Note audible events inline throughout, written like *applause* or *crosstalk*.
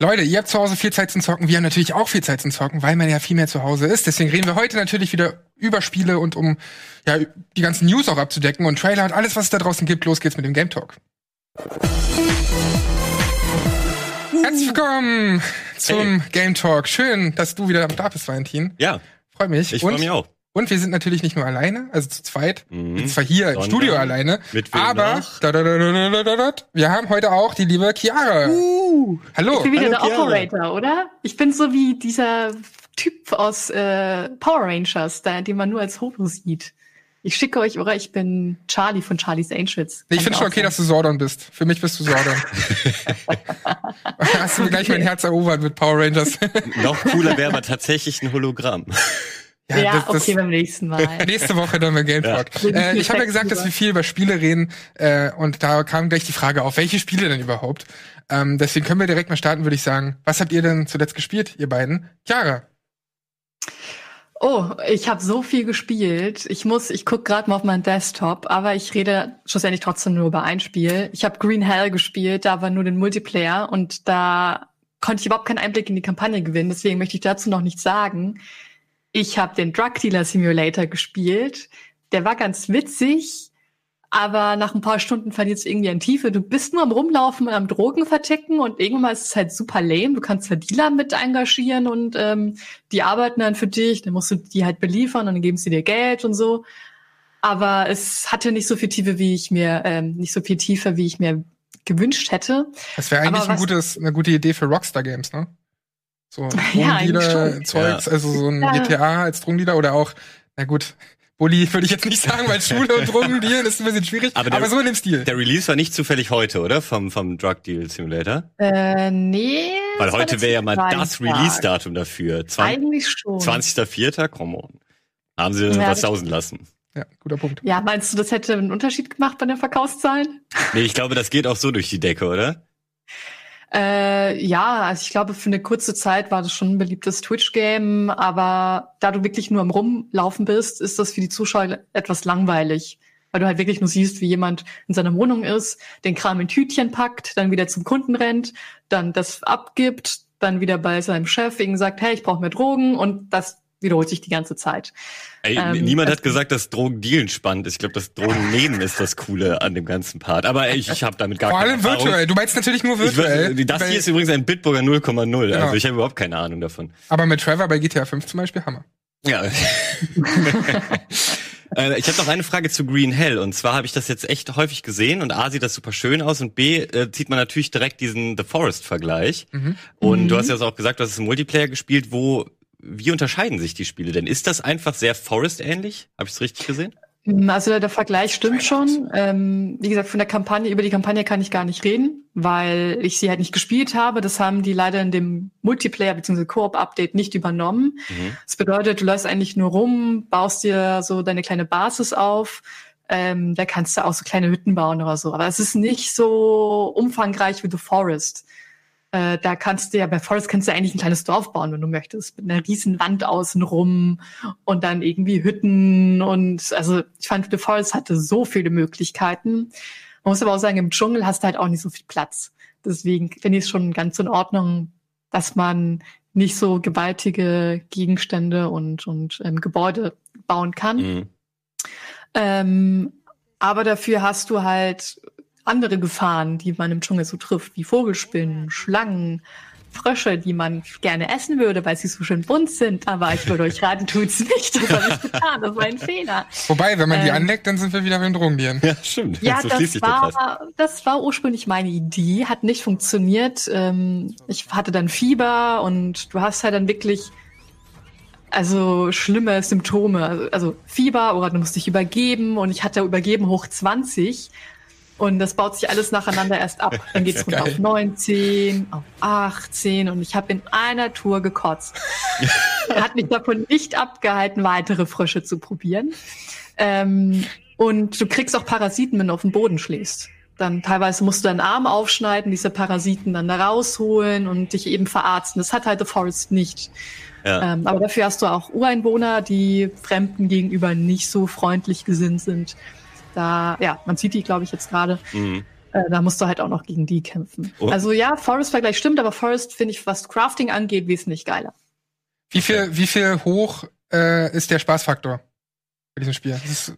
Leute, ihr habt zu Hause viel Zeit zum Zocken, wir haben natürlich auch viel Zeit zum Zocken, weil man ja viel mehr zu Hause ist. Deswegen reden wir heute natürlich wieder über Spiele und um ja die ganzen News auch abzudecken und Trailer und alles, was es da draußen gibt. Los geht's mit dem Game Talk. Herzlich willkommen zum Hey. Game Talk. Schön, dass du wieder da bist, Valentin. Ja, Freue mich. ich freue mich auch. Und wir sind natürlich nicht nur alleine, also zu zweit. Mhm. Wir sind zwar hier im Sondern Studio alleine, mit aber noch? da, da, da, da, da, da, da, wir haben heute auch die liebe Chiara. Hallo. Ich bin wieder Hallo, der Chiara. Operator, oder? Ich bin so wie dieser Typ aus äh, Power Rangers, da, den man nur als Hobo sieht. Ich schicke euch, oder? Ich bin Charlie von Charlie's Angels. Nee, ich finde schon okay, dass du Sordon bist. Für mich bist du Sordon. *laughs* Hast du mir gleich mein Herz erobert mit Power Rangers. Noch cooler wäre aber tatsächlich ein Hologramm. Ja, das- das- okay, beim nächsten Mal. *laughs* Nächste Woche dann beim Game Ja. Talk. Äh, ich habe ja gesagt, dass wir viel über Spiele reden äh, und da kam gleich die Frage auf, welche Spiele denn überhaupt? Ähm, deswegen können wir direkt mal starten, würde ich sagen. Was habt ihr denn zuletzt gespielt, ihr beiden? Chiara. Oh, ich habe so viel gespielt. Ich muss, ich guck gerade mal auf meinen Desktop, aber ich rede schlussendlich trotzdem nur über ein Spiel. Ich habe Green Hell gespielt, da war nur den Multiplayer und da konnte ich überhaupt keinen Einblick in die Kampagne gewinnen. Deswegen möchte ich dazu noch nichts sagen. Ich habe den Drug Dealer Simulator gespielt. Der war ganz witzig, aber nach ein paar Stunden verliert es irgendwie an Tiefe. Du bist nur am Rumlaufen und am Drogen verticken und irgendwann ist es halt super lame. Du kannst zwar Dealer mit engagieren und ähm, die arbeiten dann für dich, dann musst du die halt beliefern und dann geben sie dir Geld und so. Aber es hatte nicht so viel Tiefe, wie ich mir, ähm, nicht so viel Tiefe, wie ich mir gewünscht hätte. Das wäre eigentlich ein gutes, eine gute Idee für Rockstar Games, ne? So *laughs* Ja, eigentlich Drogendealer-Zeugs, schon. also so ein Ja. GTA als Drogendealer oder auch, na gut, Bulli würde ich jetzt nicht sagen, weil Schule und *laughs* Drogendealen ist ein bisschen schwierig, aber, Aber der- so in dem Stil. Der Release war nicht zufällig heute, oder? Vom, vom Drug Deal Simulator? Äh, nee. Weil heute wäre ja mal das. Release-Datum dafür. 20, Eigentlich schon. 20.04. Come on. Haben sie Ja, was das- sausen lassen. Ja, guter Punkt. Ja, meinst du, das hätte einen Unterschied gemacht bei den Verkaufszahlen? Nee, ich glaube, das geht auch so durch die Decke, oder? Äh, ja, also ich glaube, für eine kurze Zeit war das schon ein beliebtes Twitch-Game, aber da du wirklich nur am Rumlaufen bist, ist das für die Zuschauer etwas langweilig. Weil du halt wirklich nur siehst, wie jemand in seiner Wohnung ist, den Kram in Tütchen packt, dann wieder zum Kunden rennt, dann das abgibt, dann wieder bei seinem Chef wegen sagt, hey, ich brauche mehr Drogen und das wiederholt sich die ganze Zeit. Ey, Ähm, niemand hat also- gesagt, dass Drogendealen spannend ist. Ich glaube, das Drogennehmen ist das Coole an dem ganzen Part. Aber ey, ich, ich habe damit gar Vor keine allem Erfahrung. virtuell. Du meinst natürlich nur Ich virtuell. würd, das hier ist übrigens ein Bitburger 0,0. Genau. Also ich habe überhaupt keine Ahnung davon. aber mit Trevor bei GTA 5 zum Beispiel, Hammer. Ja. *laughs* Äh, ich habe noch eine Frage zu Green Hell. Und zwar habe ich das jetzt echt häufig gesehen. Und A, sieht das super schön aus. Und B, äh, zieht man natürlich direkt diesen The Forest-Vergleich. Mhm. Und du Mhm. hast ja auch gesagt, du hast im Multiplayer gespielt. Wo, wie unterscheiden sich die Spiele denn? Ist das einfach sehr Forest-ähnlich? Habe ich es richtig gesehen? Also der, der Vergleich stimmt schon. Ähm, wie gesagt, von der Kampagne, über die Kampagne kann ich gar nicht reden, weil ich sie halt nicht gespielt habe. Das haben die leider in dem Multiplayer bzw. Koop-Update nicht übernommen. Mhm. Das bedeutet, du läufst eigentlich nur rum, baust dir so deine kleine Basis auf. Ähm, da kannst du auch so kleine Hütten bauen oder so. Aber es ist nicht so umfangreich wie The Forest. Äh, da kannst du ja, bei Forest kannst du eigentlich ein kleines Dorf bauen, wenn du möchtest, mit einer riesen Wand außenrum und dann irgendwie Hütten und also ich fand The Forest hatte so viele Möglichkeiten. Man muss aber auch sagen, im Dschungel hast du halt auch nicht so viel Platz. Deswegen finde ich es schon ganz in Ordnung, dass man nicht so gewaltige Gegenstände und, und ähm, Gebäude bauen kann. Mhm. Ähm, aber dafür hast du halt andere Gefahren, die man im Dschungel so trifft, wie Vogelspinnen, Schlangen, Frösche, die man gerne essen würde, weil sie so schön bunt sind. Aber ich würde euch raten, tut's nicht. Das habe ich getan. Das war ein Fehler. Wobei, wenn man die Ähm. anleckt, dann sind wir wieder beim Drogendealen. Ja, stimmt. Ja, so das war, das war ursprünglich meine Idee, hat nicht funktioniert. Ähm, ich hatte dann Fieber und du hast halt dann wirklich also schlimme Symptome. Also, also Fieber oder du musst dich übergeben und ich hatte übergeben hoch 20 und das baut sich alles nacheinander erst ab. Dann geht's runter geil. auf 19, auf 18 und ich habe in einer Tour gekotzt. Hat mich davon nicht abgehalten, weitere Frösche zu probieren. Ähm, und du kriegst auch Parasiten, wenn du auf den Boden schlägst. Dann teilweise musst du deinen Arm aufschneiden, diese Parasiten dann da rausholen und dich eben verarzten. Das hat halt The Forest nicht. Ja. Ähm, aber dafür hast du auch Ureinwohner, die Fremden gegenüber nicht so freundlich gesinnt sind. Da, ja, man sieht die, glaube ich, jetzt gerade. Mhm. Äh, da musst du halt auch noch gegen die kämpfen. Oh. Also ja, Forest-Vergleich stimmt, aber Forest finde ich, was Crafting angeht, wesentlich geiler. Wie viel, wie viel hoch äh, ist der Spaßfaktor bei diesem Spiel? Das ist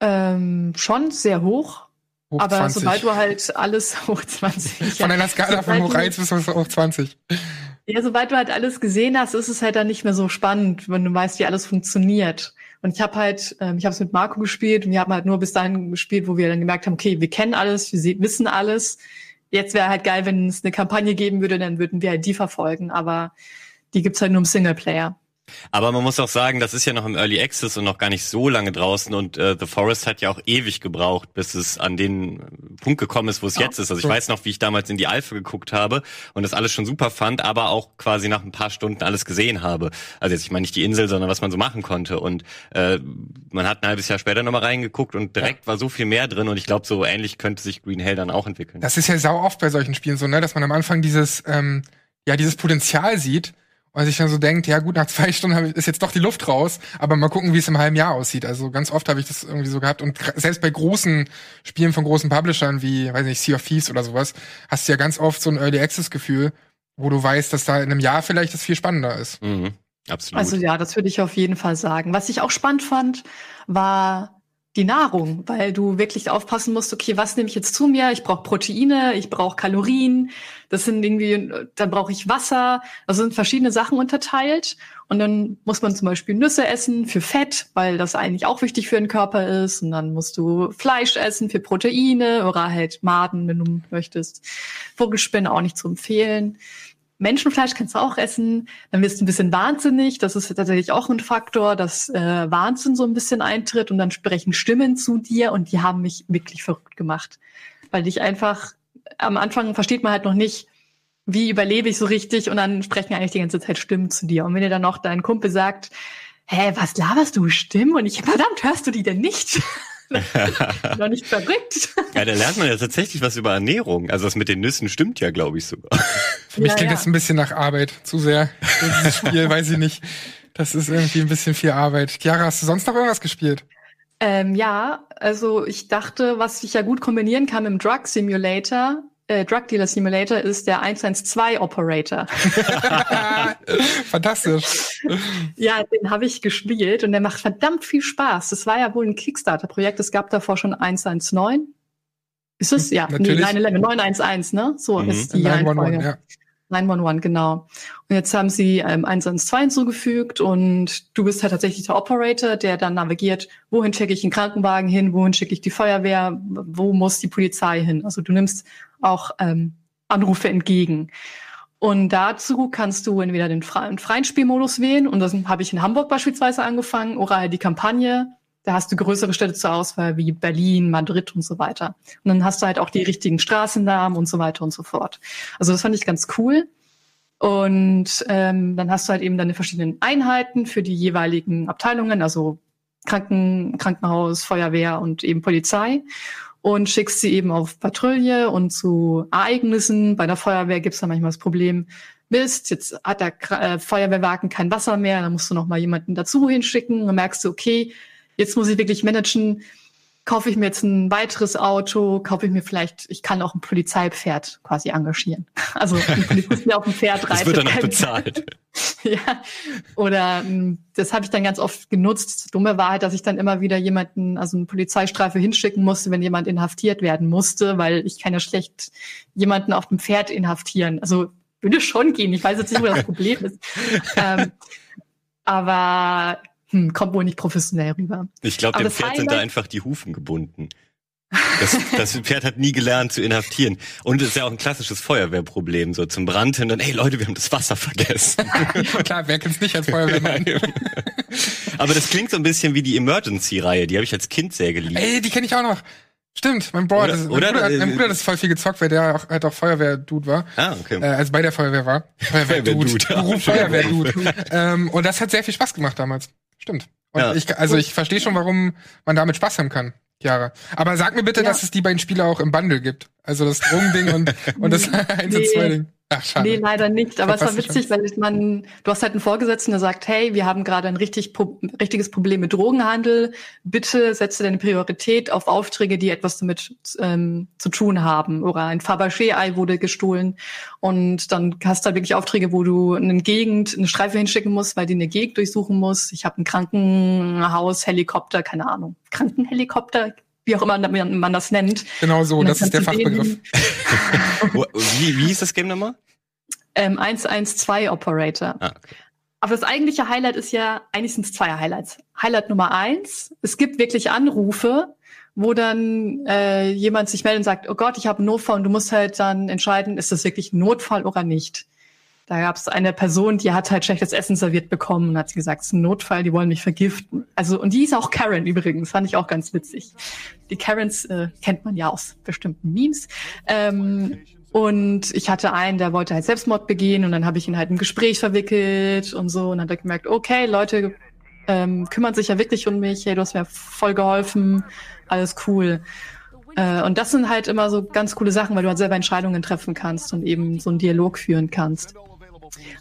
Ähm, schon sehr hoch, hoch aber 20. sobald du halt alles *laughs* hoch 20. Von einer Skala von hoch du- 1 bis hoch 20. Ja, sobald du halt alles gesehen hast, ist es halt dann nicht mehr so spannend, wenn du weißt, wie alles funktioniert. Und ich habe halt, ähm, ich habe es mit Marco gespielt und wir haben halt nur bis dahin gespielt, wo wir dann gemerkt haben, okay, wir kennen alles, wir se- wissen alles. Jetzt wäre halt geil, wenn es eine Kampagne geben würde, dann würden wir halt die verfolgen. Aber die gibt's halt nur im Singleplayer. Aber man muss auch sagen, das ist ja noch im Early Access und noch gar nicht so lange draußen und äh, The Forest hat ja auch ewig gebraucht, bis es an den Punkt gekommen ist, wo es Ja. jetzt ist. Also ich weiß noch, wie ich damals in die Alpha geguckt habe und das alles schon super fand, aber auch quasi nach ein paar Stunden alles gesehen habe. Also jetzt, ich meine nicht die Insel, sondern was man so machen konnte. Und äh, man hat ein halbes Jahr später nochmal reingeguckt und direkt war so viel mehr drin und ich glaube, so ähnlich könnte sich Green Hell dann auch entwickeln. Das ist ja sau oft bei solchen Spielen so, ne, dass man am Anfang dieses, ähm, ja, dieses Potenzial sieht und sich dann so denkt, ja gut, nach zwei *laughs* Stunden ist jetzt doch die Luft raus, aber mal gucken, wie es im halben Jahr aussieht. Also ganz oft habe ich das irgendwie so gehabt und selbst bei großen Spielen von großen Publishern wie, weiß nicht, Sea of Thieves oder sowas, hast du ja ganz oft so ein Early Access Gefühl, wo du weißt, dass da in einem Jahr vielleicht das viel spannender ist. Mhm. Absolut. Also ja, das würde ich auf jeden Fall sagen. Was ich auch spannend fand, war die Nahrung, weil du wirklich aufpassen musst, okay, was nehme ich jetzt zu mir? Ich brauche Proteine, ich brauche Kalorien, das sind irgendwie, dann brauche ich Wasser, also sind verschiedene Sachen unterteilt. Und dann muss man zum Beispiel Nüsse essen für Fett, weil das eigentlich auch wichtig für den Körper ist. Und dann musst du Fleisch essen für Proteine oder halt Maden, wenn du möchtest. Vogelspinne auch nicht zu empfehlen. Menschenfleisch kannst du auch essen, dann wirst du ein bisschen wahnsinnig. Das ist tatsächlich auch ein Faktor, dass äh, Wahnsinn so ein bisschen eintritt und dann sprechen Stimmen zu dir und die haben mich wirklich verrückt gemacht. Weil ich einfach, am Anfang versteht man halt noch nicht, wie überlebe ich so richtig und dann sprechen eigentlich die ganze Zeit Stimmen zu dir. Und wenn dir dann noch dein Kumpel sagt, hä, was laberst du Stimmen? Und ich, verdammt, hörst du die denn nicht? *laughs* *laughs* noch nicht verrückt. ja, da lernt man ja tatsächlich was über Ernährung. Also das mit den Nüssen stimmt ja, glaube ich, sogar. Für mich Ja, klingt ja. das ein bisschen nach Arbeit, zu sehr. Dieses Spiel, *laughs* weiß ich nicht. Das ist irgendwie ein bisschen viel Arbeit. Chiara, hast du sonst noch irgendwas gespielt? Ähm, ja, also ich dachte, was ich ja gut kombinieren kann im Drug Simulator, äh, Drug Dealer Simulator, ist der 112 Operator. *laughs* Fantastisch. ja, den habe ich gespielt und der macht verdammt viel Spaß. Das war ja wohl ein Kickstarter-Projekt. Es gab davor schon 119. Ist es? Ja, nee, Natürlich. 911, 911, ne? So Mhm. ist die 911, Reihenfolge. ja. 911, genau. Und jetzt haben sie ähm, 112 hinzugefügt und du bist halt tatsächlich der Operator, der dann navigiert, wohin schicke ich einen Krankenwagen hin, wohin schicke ich die Feuerwehr, wo muss die Polizei hin. Also du nimmst auch ähm, Anrufe entgegen. Und dazu kannst du entweder den freien, Spielmodus wählen, und das habe ich in Hamburg beispielsweise angefangen, oder halt die Kampagne. Da hast du größere Städte zur Auswahl wie Berlin, Madrid und so weiter. Und dann hast du halt auch die richtigen Straßennamen und so weiter und so fort. Also das fand ich ganz cool. Und ähm, dann hast du halt eben deine verschiedenen Einheiten für die jeweiligen Abteilungen, also Kranken, Krankenhaus, Feuerwehr und eben Polizei und schickst sie eben auf Patrouille und zu Ereignissen. Bei der Feuerwehr gibt's da manchmal das Problem, Mist, jetzt hat der äh, Feuerwehrwagen kein Wasser mehr, dann musst du noch mal jemanden dazu hinschicken. Dann merkst du, okay, jetzt muss ich wirklich managen, kaufe ich mir jetzt ein weiteres Auto, kaufe ich mir vielleicht, ich kann auch ein Polizeipferd quasi engagieren. *laughs* Also ein Polizist, der auf dem Pferd reitet. Das wird dann kann- bezahlt. *laughs* ja. Oder ähm, das habe ich dann ganz oft genutzt. Dumme war halt, dass ich dann immer wieder jemanden, also eine Polizeistreife hinschicken musste, wenn jemand inhaftiert werden musste, weil ich kann ja schlecht jemanden auf dem Pferd inhaftieren. Also würde schon gehen. Ich weiß jetzt nicht, wo das *laughs* Problem ist. ähm, aber hm, kommt wohl nicht professionell rüber. Ich glaube, dem Pferd sind da einfach die Hufen gebunden. Das, das Pferd hat nie gelernt zu inhaftieren. Und es ist ja auch ein klassisches Feuerwehrproblem. So zum Brand hin, dann, hey Leute, wir haben das Wasser vergessen. *laughs* Klar, wer kennt's nicht als Feuerwehrmann? Aber das klingt so ein bisschen wie die Emergency-Reihe. Die habe ich als Kind sehr geliebt. Ey, die kenne ich auch noch. Stimmt, mein Bruder, Oder- das, mein, oder- Bruder, hat- mein äh, Bruder hat das voll viel gezockt, weil der auch, halt auch Feuerwehr-Dude war. Ah, okay. Äh, also bei der Feuerwehr war. *laughs* Feuerwehr-Dude. Feuerwehr-Dude. Beruf Feuerwehr-Dude. ähm, und das hat sehr viel Spaß gemacht damals. Stimmt. Und Ja. ich, also ich verstehe schon, warum man damit Spaß haben kann. Chiara. Aber sag mir bitte, Ja. dass es die beiden Spiele auch im Bundle gibt. Also das Drogending und, und das *laughs* 1 *laughs* und Nee. 2 Ding. Ach, schade. Nee, leider nicht. Aber es war witzig, weil man, du hast halt einen Vorgesetzten, der sagt, hey, wir haben gerade ein richtig, pro- richtiges Problem mit Drogenhandel. Bitte setze deine Priorität auf Aufträge, die etwas damit ähm, zu tun haben. Oder ein Fabergé-Ei wurde gestohlen. Und dann hast du halt wirklich Aufträge, wo du eine Gegend, eine Streife hinschicken musst, weil die eine Gegend durchsuchen muss. Ich habe ein Krankenhaus, Helikopter, keine Ahnung. Krankenhelikopter, wie auch immer man, das nennt. Genau so, das ist der Fachbegriff. Wie, wie hieß das Game nochmal? Ähm, 112 Operator. Ah, okay. Aber das eigentliche Highlight ist ja, eigentlich sind es zwei Highlights. Highlight Nummer eins, es gibt wirklich Anrufe, wo dann äh, jemand sich meldet und sagt, oh Gott, ich habe einen Notfall und du musst halt dann entscheiden, ist das wirklich ein Notfall oder nicht. Da gab es eine Person, die hat halt schlechtes Essen serviert bekommen und hat gesagt, es ist ein Notfall, die wollen mich vergiften. Also und die ist auch Karen übrigens, fand ich auch ganz witzig. Die Karens äh, kennt man ja aus bestimmten Memes. Ähm, und ich hatte einen, der wollte halt Selbstmord begehen und dann habe ich ihn halt im Gespräch verwickelt und so und dann hat er gemerkt, okay, Leute ähm, kümmern sich ja wirklich um mich, hey, du hast mir voll geholfen, alles cool. Äh, und das sind halt immer so ganz coole Sachen, weil du halt selber Entscheidungen treffen kannst und eben so einen Dialog führen kannst.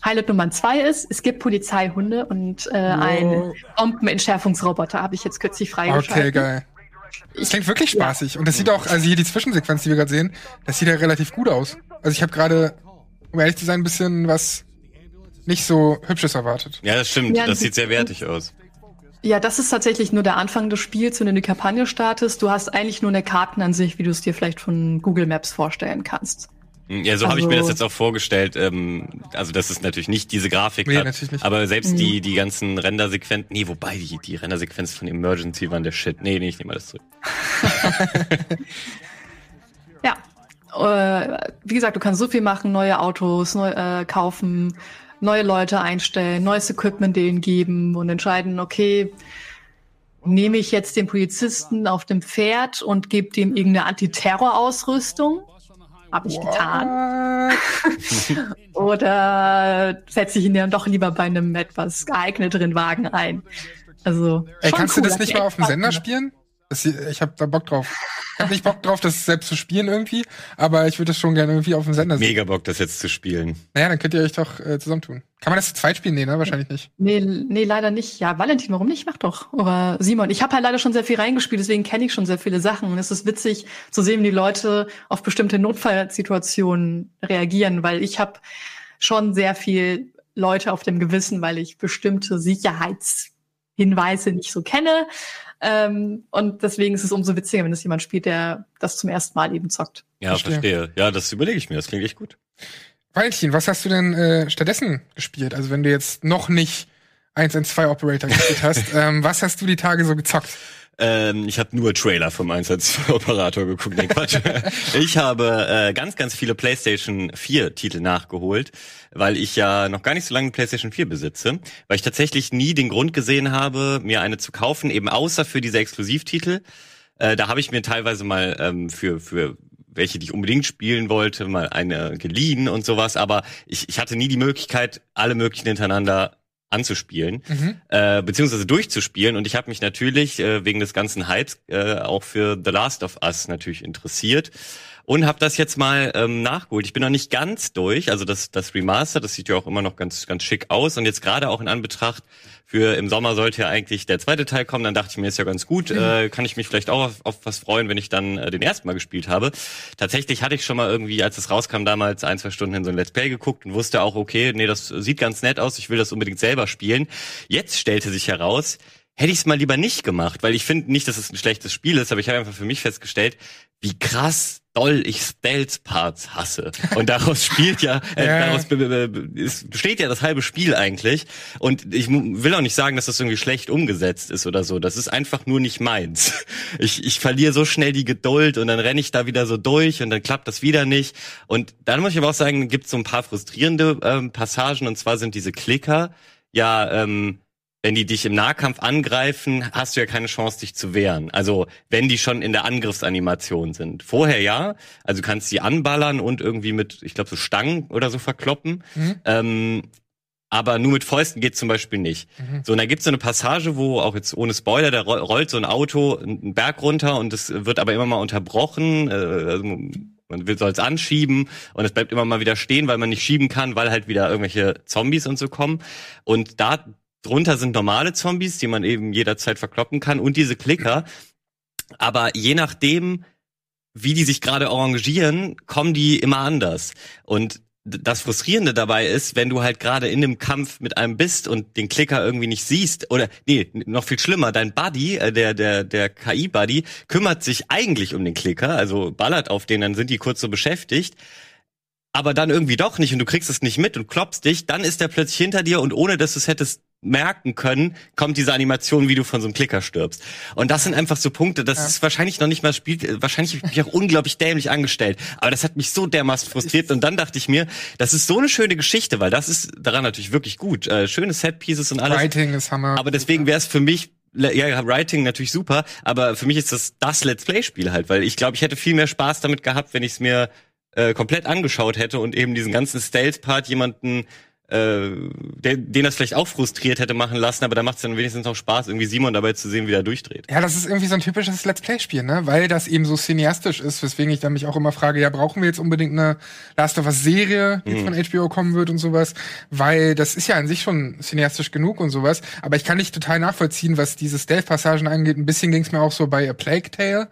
Highlight Nummer zwei ist, es gibt Polizeihunde und äh, einen Bombenentschärfungsroboter habe ich jetzt kürzlich freigeschaltet. Okay, geil. Das klingt wirklich spaßig. Und das sieht auch, also hier die Zwischensequenz, die wir gerade sehen, das sieht ja relativ gut aus. Also ich habe gerade, um ehrlich zu sein, ein bisschen was nicht so Hübsches erwartet. Ja, das stimmt. Ja, das sieht sehr wertig aus. Ja, das ist tatsächlich nur der Anfang des Spiels, wenn du die Kampagne startest. Du hast eigentlich nur eine Kartenansicht, wie du es dir vielleicht von Google Maps vorstellen kannst. Ja, so habe ich mir das Also- jetzt auch vorgestellt. Ähm, also das ist natürlich nicht diese Grafik Nee, hat, natürlich nicht. aber selbst Mhm. die die ganzen Rendersequenzen, nee, wobei die die Rendersequenzen von Emergency waren der Shit. Nee, nee, ich nehme alles zurück. *laughs* Ja. Äh, wie gesagt, du kannst so viel machen, neue Autos neu, äh, kaufen, neue Leute einstellen, neues Equipment denen geben und entscheiden, okay, nehme ich jetzt den Polizisten auf dem Pferd und gebe dem irgendeine Antiterror-Ausrüstung? Habe ich getan. *laughs* Oder setze ich ihn dann doch lieber bei einem etwas geeigneteren Wagen ein? Also, Ey, schon kannst cool, du das nicht mal auf dem Sender spielen? Ich habe da Bock drauf. Ich habe nicht Bock drauf, das selbst zu spielen irgendwie, aber ich würde das schon gerne irgendwie auf dem Sender sehen. Mega Bock, das jetzt zu spielen. Naja, dann könnt ihr euch doch äh, zusammentun. Kann man das zu zweit spielen? Nee, ne? Wahrscheinlich nicht. Nee, nee, leider nicht. Ja, Valentin, warum nicht? Mach doch. Oder Simon. Ich habe halt leider schon sehr viel reingespielt, deswegen kenne ich schon sehr viele Sachen. Und es ist witzig zu sehen, wie die Leute auf bestimmte Notfallsituationen reagieren, weil ich habe schon sehr viel Leute auf dem Gewissen, weil ich bestimmte Sicherheitshinweise nicht so kenne. Ähm, und deswegen ist es umso witziger, wenn es jemand spielt, der das zum ersten Mal eben zockt. Ja, Verstehe. verstehe. Ja, das überlege ich mir. Das klingt echt gut. Valentin, was hast du denn äh, stattdessen gespielt? Also wenn du jetzt noch nicht 1 in 2 Operator gespielt hast, *laughs* ähm, was hast du die Tage so gezockt? Ähm, ich habe nur Trailer vom 112-Operator geguckt. Nee, Quatsch. *laughs* ich habe äh, ganz, ganz viele PlayStation 4-Titel nachgeholt, weil ich ja noch gar nicht so lange PlayStation 4 besitze, weil ich tatsächlich nie den Grund gesehen habe, mir eine zu kaufen, eben außer für diese Exklusivtitel. Äh, da habe ich mir teilweise mal ähm, für, für welche, die ich unbedingt spielen wollte, mal eine geliehen und sowas, aber ich, ich hatte nie die Möglichkeit, alle möglichen hintereinander anzuspielen, Mhm. äh, beziehungsweise durchzuspielen. Und ich habe mich natürlich äh, wegen des ganzen Hypes äh, auch für The Last of Us natürlich interessiert und habe das jetzt mal ähm, nachgeholt. Ich bin noch nicht ganz durch, also das, das Remaster, das sieht ja auch immer noch ganz, ganz schick aus. Und jetzt gerade auch in Anbetracht für im Sommer sollte ja eigentlich der zweite Teil kommen, dann dachte ich mir, ist ja ganz gut, äh, kann ich mich vielleicht auch auf, auf was freuen, wenn ich dann äh, den ersten Mal gespielt habe. Tatsächlich hatte ich schon mal irgendwie, als es rauskam, damals ein, zwei Stunden in so ein Let's Play geguckt und wusste auch, okay, nee, das sieht ganz nett aus, ich will das unbedingt selber spielen. Jetzt stellte sich heraus, hätte ich es mal lieber nicht gemacht, weil ich finde nicht, dass es ein schlechtes Spiel ist, aber ich habe einfach für mich festgestellt, wie krass doll ich Stealth-Parts hasse. Und daraus spielt ja, äh, *laughs* daraus be be be es besteht ja das halbe Spiel eigentlich. Und ich will auch nicht sagen, dass das irgendwie schlecht umgesetzt ist oder so. Das ist einfach nur nicht meins. Ich, ich verliere so schnell die Geduld und dann renne ich da wieder so durch und dann klappt das wieder nicht. Und dann muss ich aber auch sagen, gibt es so ein paar frustrierende ähm, Passagen und zwar sind diese Klicker ja ähm, wenn die dich im Nahkampf angreifen, hast du ja keine Chance, dich zu wehren. Also wenn die schon in der Angriffsanimation sind. Vorher ja, also du kannst sie anballern und irgendwie mit, ich glaube, so Stangen oder so verkloppen. Mhm. Ähm, aber nur mit Fäusten geht zum Beispiel nicht. Mhm. So, und da gibt's so eine Passage, wo auch jetzt ohne Spoiler, da ro- rollt so ein Auto einen Berg runter und es wird aber immer mal unterbrochen. Äh, also Man will soll's anschieben und es bleibt immer mal wieder stehen, weil man nicht schieben kann, weil halt wieder irgendwelche Zombies und so kommen. Und da drunter sind normale Zombies, die man eben jederzeit verkloppen kann und diese Klicker. Aber je nachdem, wie die sich gerade arrangieren, kommen die immer anders. Und das Frustrierende dabei ist, wenn du halt gerade in dem Kampf mit einem bist und den Klicker irgendwie nicht siehst, oder nee, noch viel schlimmer, dein Buddy, äh, der, der, der KI-Buddy, kümmert sich eigentlich um den Klicker, also ballert auf den, dann sind die kurz so beschäftigt, aber dann irgendwie doch nicht und du kriegst es nicht mit und klopfst dich, dann ist er plötzlich hinter dir und ohne dass du es hättest merken können, kommt diese Animation, wie du von so einem Klicker stirbst. Und das sind einfach so Punkte, das ja. ist wahrscheinlich noch nicht mal Spiel, wahrscheinlich habe ich mich auch unglaublich dämlich angestellt, aber das hat mich so dermaßen frustriert und dann dachte ich mir, das ist so eine schöne Geschichte, weil das ist daran natürlich wirklich gut, äh, schöne Set-Pieces und alles. Writing ist Hammer. Aber deswegen wäre es für mich ja, Writing natürlich super, aber für mich ist das das Let's Play Spiel halt, weil ich glaube, ich hätte viel mehr Spaß damit gehabt, wenn ich es mir äh, komplett angeschaut hätte und eben diesen ganzen Stealth Part jemanden äh, den, den das vielleicht auch frustriert hätte machen lassen, aber da macht es dann wenigstens noch Spaß, irgendwie Simon dabei zu sehen, wie er durchdreht. Ja, das ist irgendwie so ein typisches Let's Play-Spiel, ne? Weil das eben so cineastisch ist, weswegen ich dann mich auch immer frage, ja, brauchen wir jetzt unbedingt eine Last of Us-Serie, die mhm. von HBO kommen wird und sowas? Weil das ist ja an sich schon cineastisch genug und sowas. Aber ich kann nicht total nachvollziehen, was diese Stealth-Passagen angeht. Ein bisschen ging es mir auch so bei A Plague Tale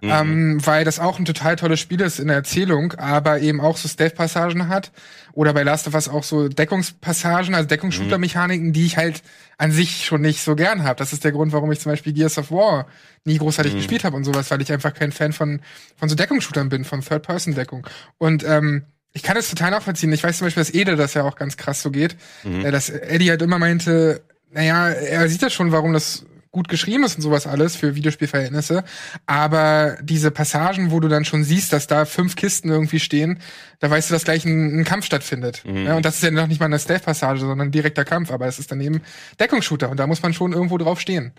Mhm. Ähm, weil das auch ein total tolles Spiel ist in der Erzählung, aber eben auch so Stealth-Passagen hat. Oder bei Last of Us auch so Deckungspassagen, also Deckungsshooter-Mechaniken, die ich halt an sich schon nicht so gern habe. Das ist der Grund, warum ich zum Beispiel Gears of War nie großartig mhm. gespielt habe und sowas, weil ich einfach kein Fan von, von so Deckungsshootern bin, von Third-Person-Deckung. Und ähm, ich kann das total nachvollziehen. Ich weiß zum Beispiel, dass Ede das ja auch ganz krass so geht. Mhm. Äh, dass Eddie halt immer meinte, naja, er sieht das schon, warum das gut geschrieben ist und sowas alles für Videospielverhältnisse. Aber diese Passagen, wo du dann schon siehst, dass da fünf Kisten irgendwie stehen, da weißt du, dass gleich ein, ein Kampf stattfindet. Mhm. Ja, und das ist ja noch nicht mal eine Stealth-Passage, sondern ein direkter Kampf. Aber es ist dann eben Deckungsshooter und da muss man schon irgendwo drauf stehen.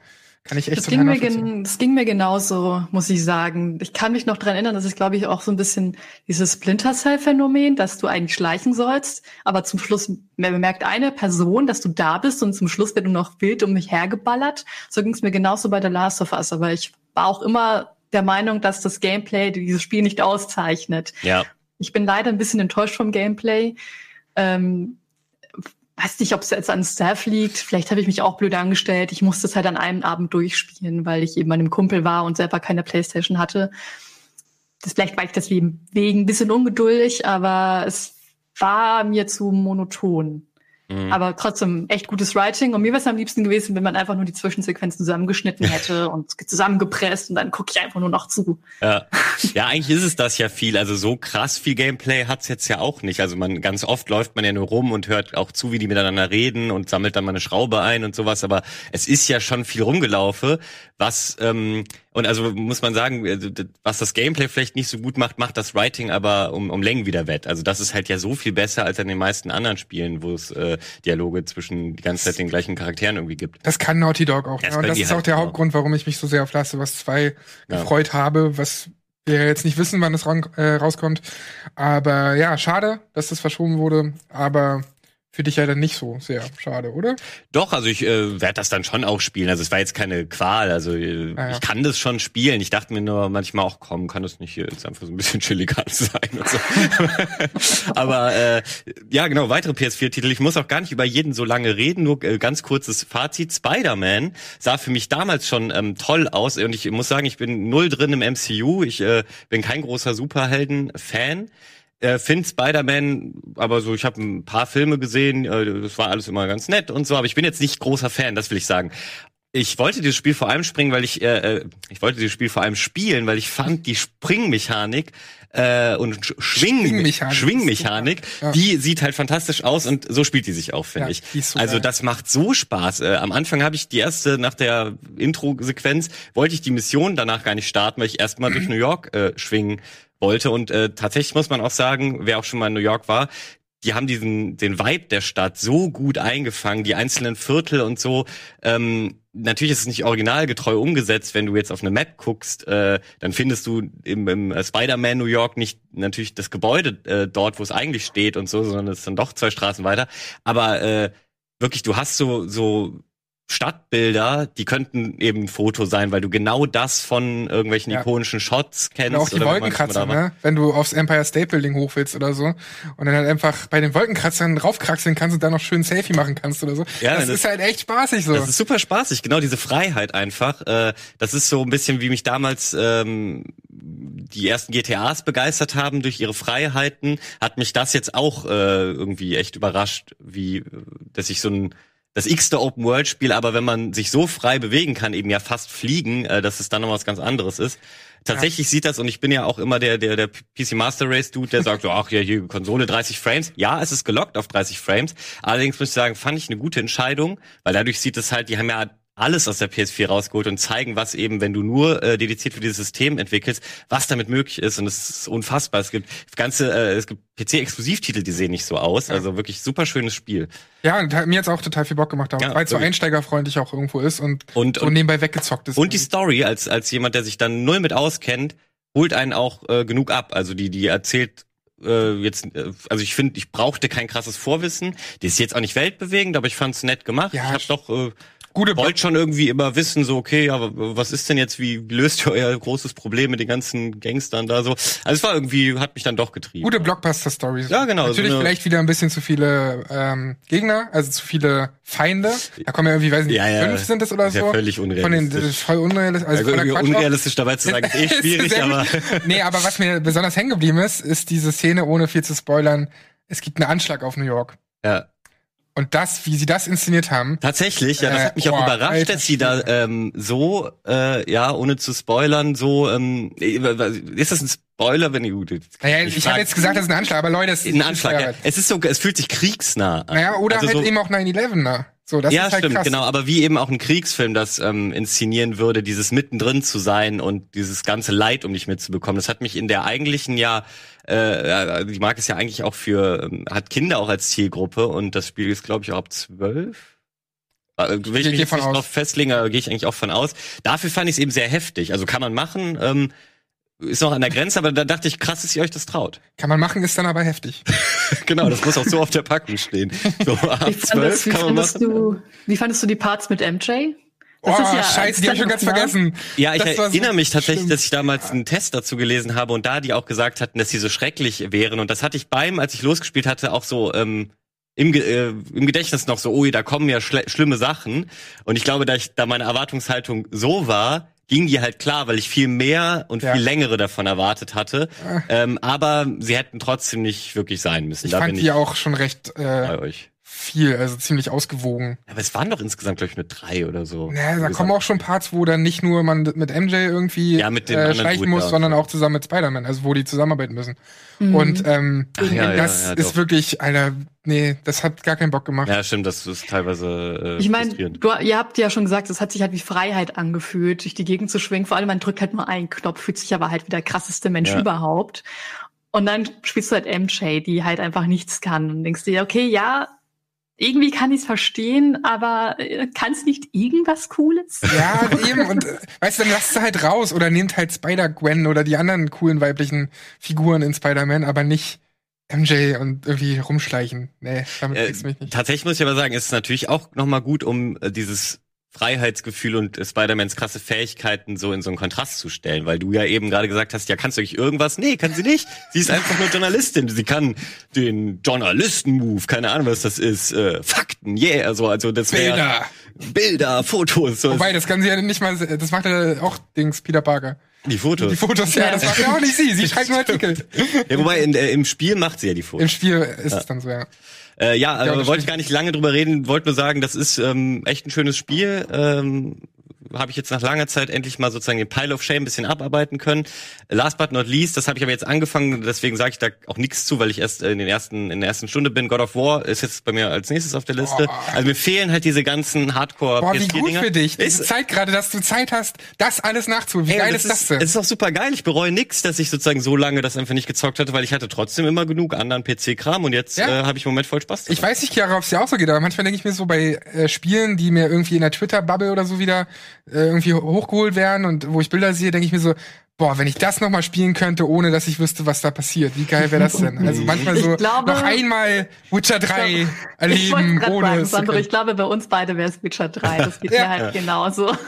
Kann ich echt das ging, mir gen, das ging mir genauso, muss ich sagen. Ich kann mich noch dran erinnern, das ist, glaube ich, auch so ein bisschen dieses Splinter Cell-Phänomen, dass du eigentlich schleichen sollst, aber zum Schluss bemerkt eine Person, dass du da bist und zum Schluss wird du noch wild um mich hergeballert. So ging es mir genauso bei The Last of Us. Aber ich war auch immer der Meinung, dass das Gameplay dieses Spiel nicht auszeichnet. Ja. Ich bin leider ein bisschen enttäuscht vom Gameplay. Ähm, weiß nicht, ob es jetzt an Staff liegt. Vielleicht habe ich mich auch blöd angestellt. Ich musste es halt an einem Abend durchspielen, weil ich eben bei einem Kumpel war und selber keine Playstation hatte. Das vielleicht war ich deswegen ein bisschen ungeduldig, aber es war mir zu monoton. Mhm. Aber trotzdem echt gutes Writing. Und mir wäre es am liebsten gewesen, wenn man einfach nur die Zwischensequenzen zusammengeschnitten *laughs* hätte und zusammengepresst und dann gucke ich einfach nur noch zu. Ja. *laughs* ja, eigentlich ist es das ja viel. Also so krass viel Gameplay hat's jetzt ja auch nicht. Also man ganz oft läuft man ja nur rum und hört auch zu, wie die miteinander reden und sammelt dann mal eine Schraube ein und sowas. Aber es ist ja schon viel rumgelaufe, was ähm, und also muss man sagen, also, was das Gameplay vielleicht nicht so gut macht, macht das Writing aber um, um Längen wieder wett. Also das ist halt ja so viel besser als an den meisten anderen Spielen, wo es äh, Dialoge zwischen die ganze Zeit den gleichen Charakteren irgendwie gibt. Das kann Naughty Dog auch. Das ja, und das ist halt auch der Hauptgrund, warum ich mich so sehr auf Last of Us 2 ja. gefreut habe, was wir jetzt nicht wissen, wann es äh, rauskommt. Aber ja, schade, dass das verschoben wurde. Aber für dich ja dann nicht so sehr schade, oder? Doch, also ich äh, werde das dann schon auch spielen. Also es war jetzt keine Qual. Also äh, ah, ja. ich kann das schon spielen. Ich dachte mir nur manchmal auch, komm, kann das nicht jetzt einfach so ein bisschen *laughs* chilliger sein und so. *laughs* Aber äh, ja, genau, weitere PS4-Titel. Ich muss auch gar nicht über jeden so lange reden. Nur äh, ganz kurzes Fazit. Spider-Man sah für mich damals schon ähm, toll aus. Und ich muss sagen, ich bin null drin im MCU. Ich äh, bin kein großer Superhelden-Fan äh, finde Spider-Man, aber so, ich habe ein paar Filme gesehen, äh, das war alles immer ganz nett und so, aber ich bin jetzt nicht großer Fan, das will ich sagen. Ich wollte dieses Spiel vor allem springen, weil ich, äh, äh ich wollte dieses Spiel vor allem spielen, weil ich fand die Springmechanik äh, und Schwing Schwingmechanik, Schwingmechanik ja. die sieht halt fantastisch aus und so spielt die sich auch, finde ja, ich. So also das macht so Spaß. Äh, am Anfang habe ich die erste, nach der Intro-Sequenz, wollte ich die Mission danach gar nicht starten, weil ich erstmal durch New York äh, schwingen wollte. Und äh, tatsächlich muss man auch sagen, wer auch schon mal in New York war, die haben diesen den Vibe der Stadt so gut eingefangen, die einzelnen Viertel und so. Ähm, natürlich ist es nicht originalgetreu umgesetzt. Wenn du jetzt auf eine Map guckst, äh, dann findest du im, im Spider-Man New York nicht natürlich das Gebäude äh, dort, wo es eigentlich steht und so, sondern es ist dann doch zwei Straßen weiter. Aber äh, wirklich, du hast so so Stadtbilder, die könnten eben ein Foto sein, weil du genau das von irgendwelchen Ja. ikonischen Shots kennst. Oder auch die oder Wolkenkratzer, ne? Wenn du aufs Empire State Building hoch willst oder so und dann halt einfach bei den Wolkenkratzern raufkraxeln kannst und dann noch schön ein Selfie machen kannst oder so. Ja, das, das- ist halt echt spaßig so. Das ist super spaßig, genau diese Freiheit einfach. Äh, das ist so ein bisschen wie mich damals ähm, die ersten GTAs begeistert haben durch ihre Freiheiten. Hat mich das jetzt auch äh, irgendwie echt überrascht, wie äh, dass ich so ein das x-te Open World Spiel, aber wenn man sich so frei bewegen kann, eben ja fast fliegen, äh, dass es dann noch was ganz anderes ist. Tatsächlich sieht das und ich bin ja auch immer der der der PC Master Race Dude, der sagt so, ach ja, hier Konsole 30 Frames. Ja, es ist gelockt auf 30 Frames. Allerdings muss ich sagen, fand ich eine gute Entscheidung, weil dadurch sieht es halt, die haben ja alles aus der PS4 rausgeholt und zeigen, was eben, wenn du nur äh, dediziert für dieses System entwickelst, was damit möglich ist. Und es ist unfassbar. Es gibt ganze, äh, es gibt PC-Exklusivtitel, die sehen nicht so aus. Also wirklich super schönes Spiel. ja, und hat mir jetzt auch total viel Bock gemacht, Ja, weil es so einsteigerfreundlich auch irgendwo ist und, Und- so und- nebenbei weggezockt ist. Und die Story, als, als jemand, der sich dann null mit auskennt, holt einen auch äh, genug ab. Also die, die erzählt äh, jetzt, äh, also ich finde, ich brauchte kein krasses Vorwissen. Die ist jetzt auch nicht weltbewegend, aber ich fand's nett gemacht. Ja, ich hab doch äh, Gute wollte schon irgendwie immer wissen, so, okay, ja, w- was ist denn jetzt, wie löst ihr euer großes Problem mit den ganzen Gangstern da so? Also es war irgendwie, hat mich dann doch getrieben. Gute Blockbuster-Stories. Ja, genau, Natürlich so vielleicht wieder ein bisschen zu viele ähm, Gegner, also zu viele Feinde. Da kommen ja irgendwie, weiß nicht, Ja, ja. fünf sind es oder Das ist so. ja völlig Von den, unrealistisch. das ist voll unrealistisch. Also auch. unrealistisch dabei zu sagen, ist *laughs* eh schwierig, aber nee, aber was mir besonders hängen geblieben ist, ist diese Szene, ohne viel zu spoilern. Es gibt einen Anschlag auf New York. ja. Und das, wie sie das inszeniert haben, Tatsächlich, ja, das Äh, hat mich auch boah, überrascht, dass sie da ähm, so, äh, ja, ohne zu spoilern, so, ähm, ist das ein Spoiler, wenn gut? naja, ich, frag- habe jetzt gesagt, das ist ein Anschlag, aber Leute, es ein ist Anschlag. Ja. Es ist so, es fühlt sich kriegsnah an. Naja, oder Also halt so, eben auch 9-11, ne? So, das ja, ist halt stimmt, krass. genau. Aber wie eben auch ein Kriegsfilm das ähm, inszenieren würde, dieses mittendrin zu sein und dieses ganze Leid um dich mitzubekommen, das hat mich in der eigentlichen ja, äh, die Marke ist ja eigentlich auch für, ähm, hat Kinder auch als Zielgruppe und das Spiel ist, glaube ich, auch ab zwölf. Äh, Will ich Ich mich geh jetzt von nicht drauf festlegen, aber gehe ich eigentlich auch von aus. Dafür fand ich es eben sehr heftig. Also kann man machen, ähm, ist noch an der Grenze, aber da dachte ich, krass, dass ihr euch das traut. Kann man machen, ist dann aber heftig. *laughs* genau, das muss auch so auf der Packung stehen. So ab Wie fandest, zwölf wie, kann man fandest machen. du, wie fandest du die Parts mit MJ? Oh, Das ist ja- scheiße, die habe ich schon ganz vergessen. Ja, ich Das war so erinnere mich tatsächlich, schlimm. dass ich damals einen Test dazu gelesen habe und da die auch gesagt hatten, dass sie so schrecklich wären. Und das hatte ich beim, als ich losgespielt hatte, auch so ähm, im, äh, im Gedächtnis noch so, ui, da kommen ja schlimme Sachen. Und ich glaube, da ich da meine Erwartungshaltung so war, ging die halt klar, weil ich viel mehr und Ja. viel längere davon erwartet hatte. Ähm, aber sie hätten trotzdem nicht wirklich sein müssen. Ich da fand bin die ich auch schon recht äh, bei euch. Viel, also ziemlich ausgewogen. Aber es waren doch insgesamt, glaube ich, nur drei oder so. Naja, da kommen auch schon Parts, wo dann nicht nur man mit MJ irgendwie Ja, mit dem äh, schleichen muss, sondern auch zusammen mit Spider-Man, also wo die zusammenarbeiten müssen. Mhm. Und ähm, Ach, ja, das ja, ja, ist doch. wirklich, Alter, nee, das hat gar keinen Bock gemacht. Ja, stimmt, das ist teilweise äh, Ich meine, ihr habt ja schon gesagt, es hat sich halt wie Freiheit angefühlt, durch die Gegend zu schwingen. Vor allem, man drückt halt nur einen Knopf, fühlt sich aber halt wie der krasseste Mensch Ja. überhaupt. Und dann spielst du halt MJ, die halt einfach nichts kann und denkst dir, okay, ja, irgendwie kann ich es verstehen, aber äh, kann es nicht irgendwas Cooles? Ja, *laughs* eben, und äh, weißt du, dann lasst sie halt raus oder nehmt halt Spider-Gwen oder die anderen coolen weiblichen Figuren in Spider-Man, aber nicht MJ und irgendwie rumschleichen. Nee, damit Äh, kriegst du mich nicht. tatsächlich muss ich aber sagen, ist es natürlich auch nochmal gut, um äh, dieses Freiheitsgefühl und Spider-Mans krasse Fähigkeiten so in so einen Kontrast zu stellen, weil du ja eben gerade gesagt hast, ja, kannst du wirklich irgendwas? Nee, kann sie nicht. Sie ist einfach nur Journalistin. Sie kann den Journalisten-Move, keine Ahnung, was das ist, äh, Fakten, yeah, also, also das wäre Bilder. Bilder, Fotos, so Wobei, das kann sie ja nicht mal, das macht ja auch Dings Peter Parker. die Fotos. Die Fotos, ja, Ja. das macht ja auch nicht sie. Sie *laughs* schreibt nur Artikel. ja, wobei in, äh, im Spiel macht sie ja die Im Fotos. Spiel ist es dann so, ja. Äh, ja, das aber wollte ich gar nicht lange drüber reden, wollte nur sagen, das ist ähm, echt ein schönes Spiel. Ähm, habe ich jetzt nach langer Zeit endlich mal sozusagen den Pile of Shame ein bisschen abarbeiten können. Last but not least, das habe ich aber jetzt angefangen, deswegen sage ich da auch nichts zu, weil ich erst in den ersten in der ersten Stunde bin. God of War ist jetzt bei mir als nächstes auf der Liste. Boah. Also mir fehlen halt diese ganzen Hardcore Boah, wie PS4 gut Dinger. für dich. Diese Ist, Zeit gerade, dass du Zeit hast, das alles nachzuholen. Wie Ey, geil das ist das denn? Es ist auch super geil. Ich bereue nix, dass ich sozusagen so lange das einfach nicht gezockt hatte, weil ich hatte trotzdem immer genug anderen PC-Kram und jetzt Ja. äh, habe ich im Moment voll Spaß dran. Ich weiß nicht, Chiara, ob es dir auch so geht, aber manchmal denke ich mir so bei äh, Spielen, die mir irgendwie in der Twitter-Bubble oder so wieder äh, irgendwie hochgeholt werden und wo ich Bilder sehe, denke ich mir so, boah, wenn ich das noch mal spielen könnte, ohne dass ich wüsste, was da passiert, wie geil wäre das denn? *laughs* Also manchmal so glaube, noch einmal Witcher 3 ich erleben, ohne sagen, Sandro, ich glaube, bei uns beide wäre es Witcher 3. Das geht *laughs* Ja. mir halt genauso. *laughs*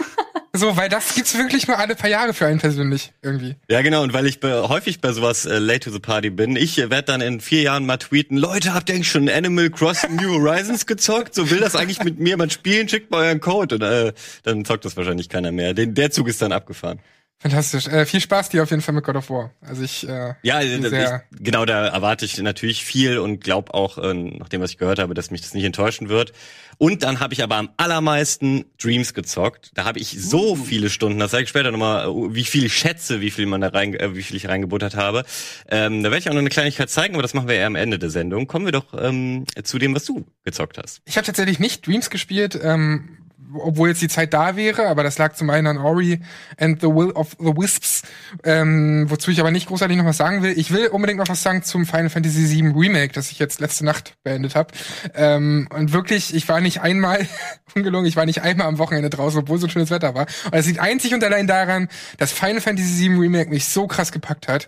So, weil das gibt's wirklich nur alle paar Jahre für einen persönlich irgendwie. Ja, genau, und weil ich bei, häufig bei sowas äh, late to the party bin, ich äh, werde dann in vier Jahren mal tweeten, Leute, habt ihr eigentlich schon Animal Crossing New Horizons gezockt? So will das eigentlich mit mir jemand spielen, schickt mal euren Code. Und äh, dann zockt das wahrscheinlich keiner mehr. Den, der Zug ist dann abgefahren. Fantastisch. Äh, viel Spaß dir auf jeden Fall mit God of War. Also ich äh, Ja, bin sehr, ich, genau, da erwarte ich natürlich viel und glaube auch, äh, nach dem, was ich gehört habe, dass mich das nicht enttäuschen wird. Und dann habe ich aber am allermeisten Dreams gezockt. Da habe ich so viele Stunden, das sage ich später nochmal, äh, wie viel ich schätze, wie viel man da rein, äh, wie viel ich reingebuttert habe. Ähm, da werde ich auch noch eine Kleinigkeit zeigen, aber das machen wir eher am Ende der Sendung. Kommen wir doch ähm, zu dem, was du gezockt hast. Ich habe tatsächlich nicht Dreams gespielt, ähm, obwohl jetzt die Zeit da wäre, aber das lag zum einen an Ori and the Will of the Wisps, ähm, wozu ich aber nicht großartig noch was sagen will. Ich will unbedingt noch was sagen zum Final Fantasy VII Remake, das ich jetzt letzte Nacht beendet habe. Ähm, und wirklich, ich war nicht einmal, *laughs* ungelungen, ich war nicht einmal am Wochenende draußen, obwohl so schönes Wetter war. Und es liegt einzig und allein daran, dass Final Fantasy VII Remake mich so krass gepackt hat.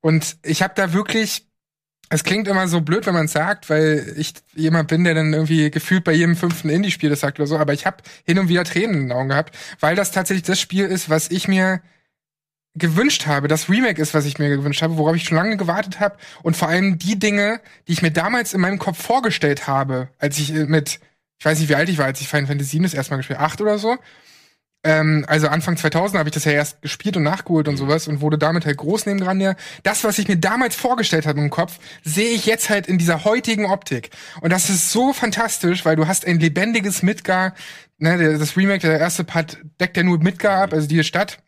Und ich habe da wirklich es klingt immer so blöd, wenn man sagt, weil ich jemand bin, der dann irgendwie gefühlt bei jedem fünften Indie-Spiel das sagt oder so, aber ich habe hin und wieder Tränen in den Augen gehabt, weil das tatsächlich das Spiel ist, was ich mir gewünscht habe, das Remake ist, was ich mir gewünscht habe, worauf ich schon lange gewartet habe und vor allem die Dinge, die ich mir damals in meinem Kopf vorgestellt habe, als ich mit, ich weiß nicht, wie alt ich war, als ich Final Fantasy VII das erstmal gespielt, acht oder so, ähm, also Anfang 2000 habe ich das ja erst gespielt und nachgeholt und sowas und wurde damit halt groß neben dran. Ja, das, was ich mir damals vorgestellt habe im Kopf, sehe ich jetzt halt in dieser heutigen Optik. Und das ist so fantastisch, weil du hast ein lebendiges Midgar. Ne, das Remake, der erste Part deckt ja nur Midgar ab, also die Stadt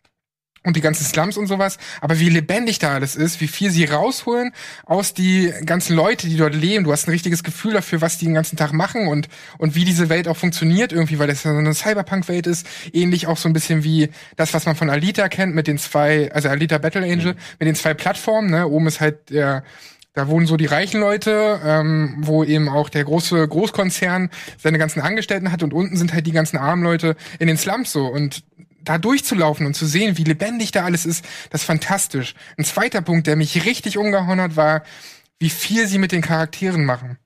und die ganzen Slums und sowas, aber wie lebendig da alles ist, wie viel sie rausholen aus die ganzen Leute, die dort leben. Du hast ein richtiges Gefühl dafür, was die den ganzen Tag machen und und wie diese Welt auch funktioniert irgendwie, weil das ja so eine Cyberpunk-Welt ist, ähnlich auch so ein bisschen wie das, was man von Alita kennt mit den zwei, also Alita Battle Angel mit den zwei Plattformen. Ne, oben ist halt der da wohnen so die reichen Leute, ähm, wo eben auch der große Großkonzern seine ganzen Angestellten hat und unten sind halt die ganzen armen Leute in den Slums so und da durchzulaufen und zu sehen, wie lebendig da alles ist, das ist fantastisch. Ein zweiter Punkt, der mich richtig umgehauen hat, war, wie viel sie mit den Charakteren machen.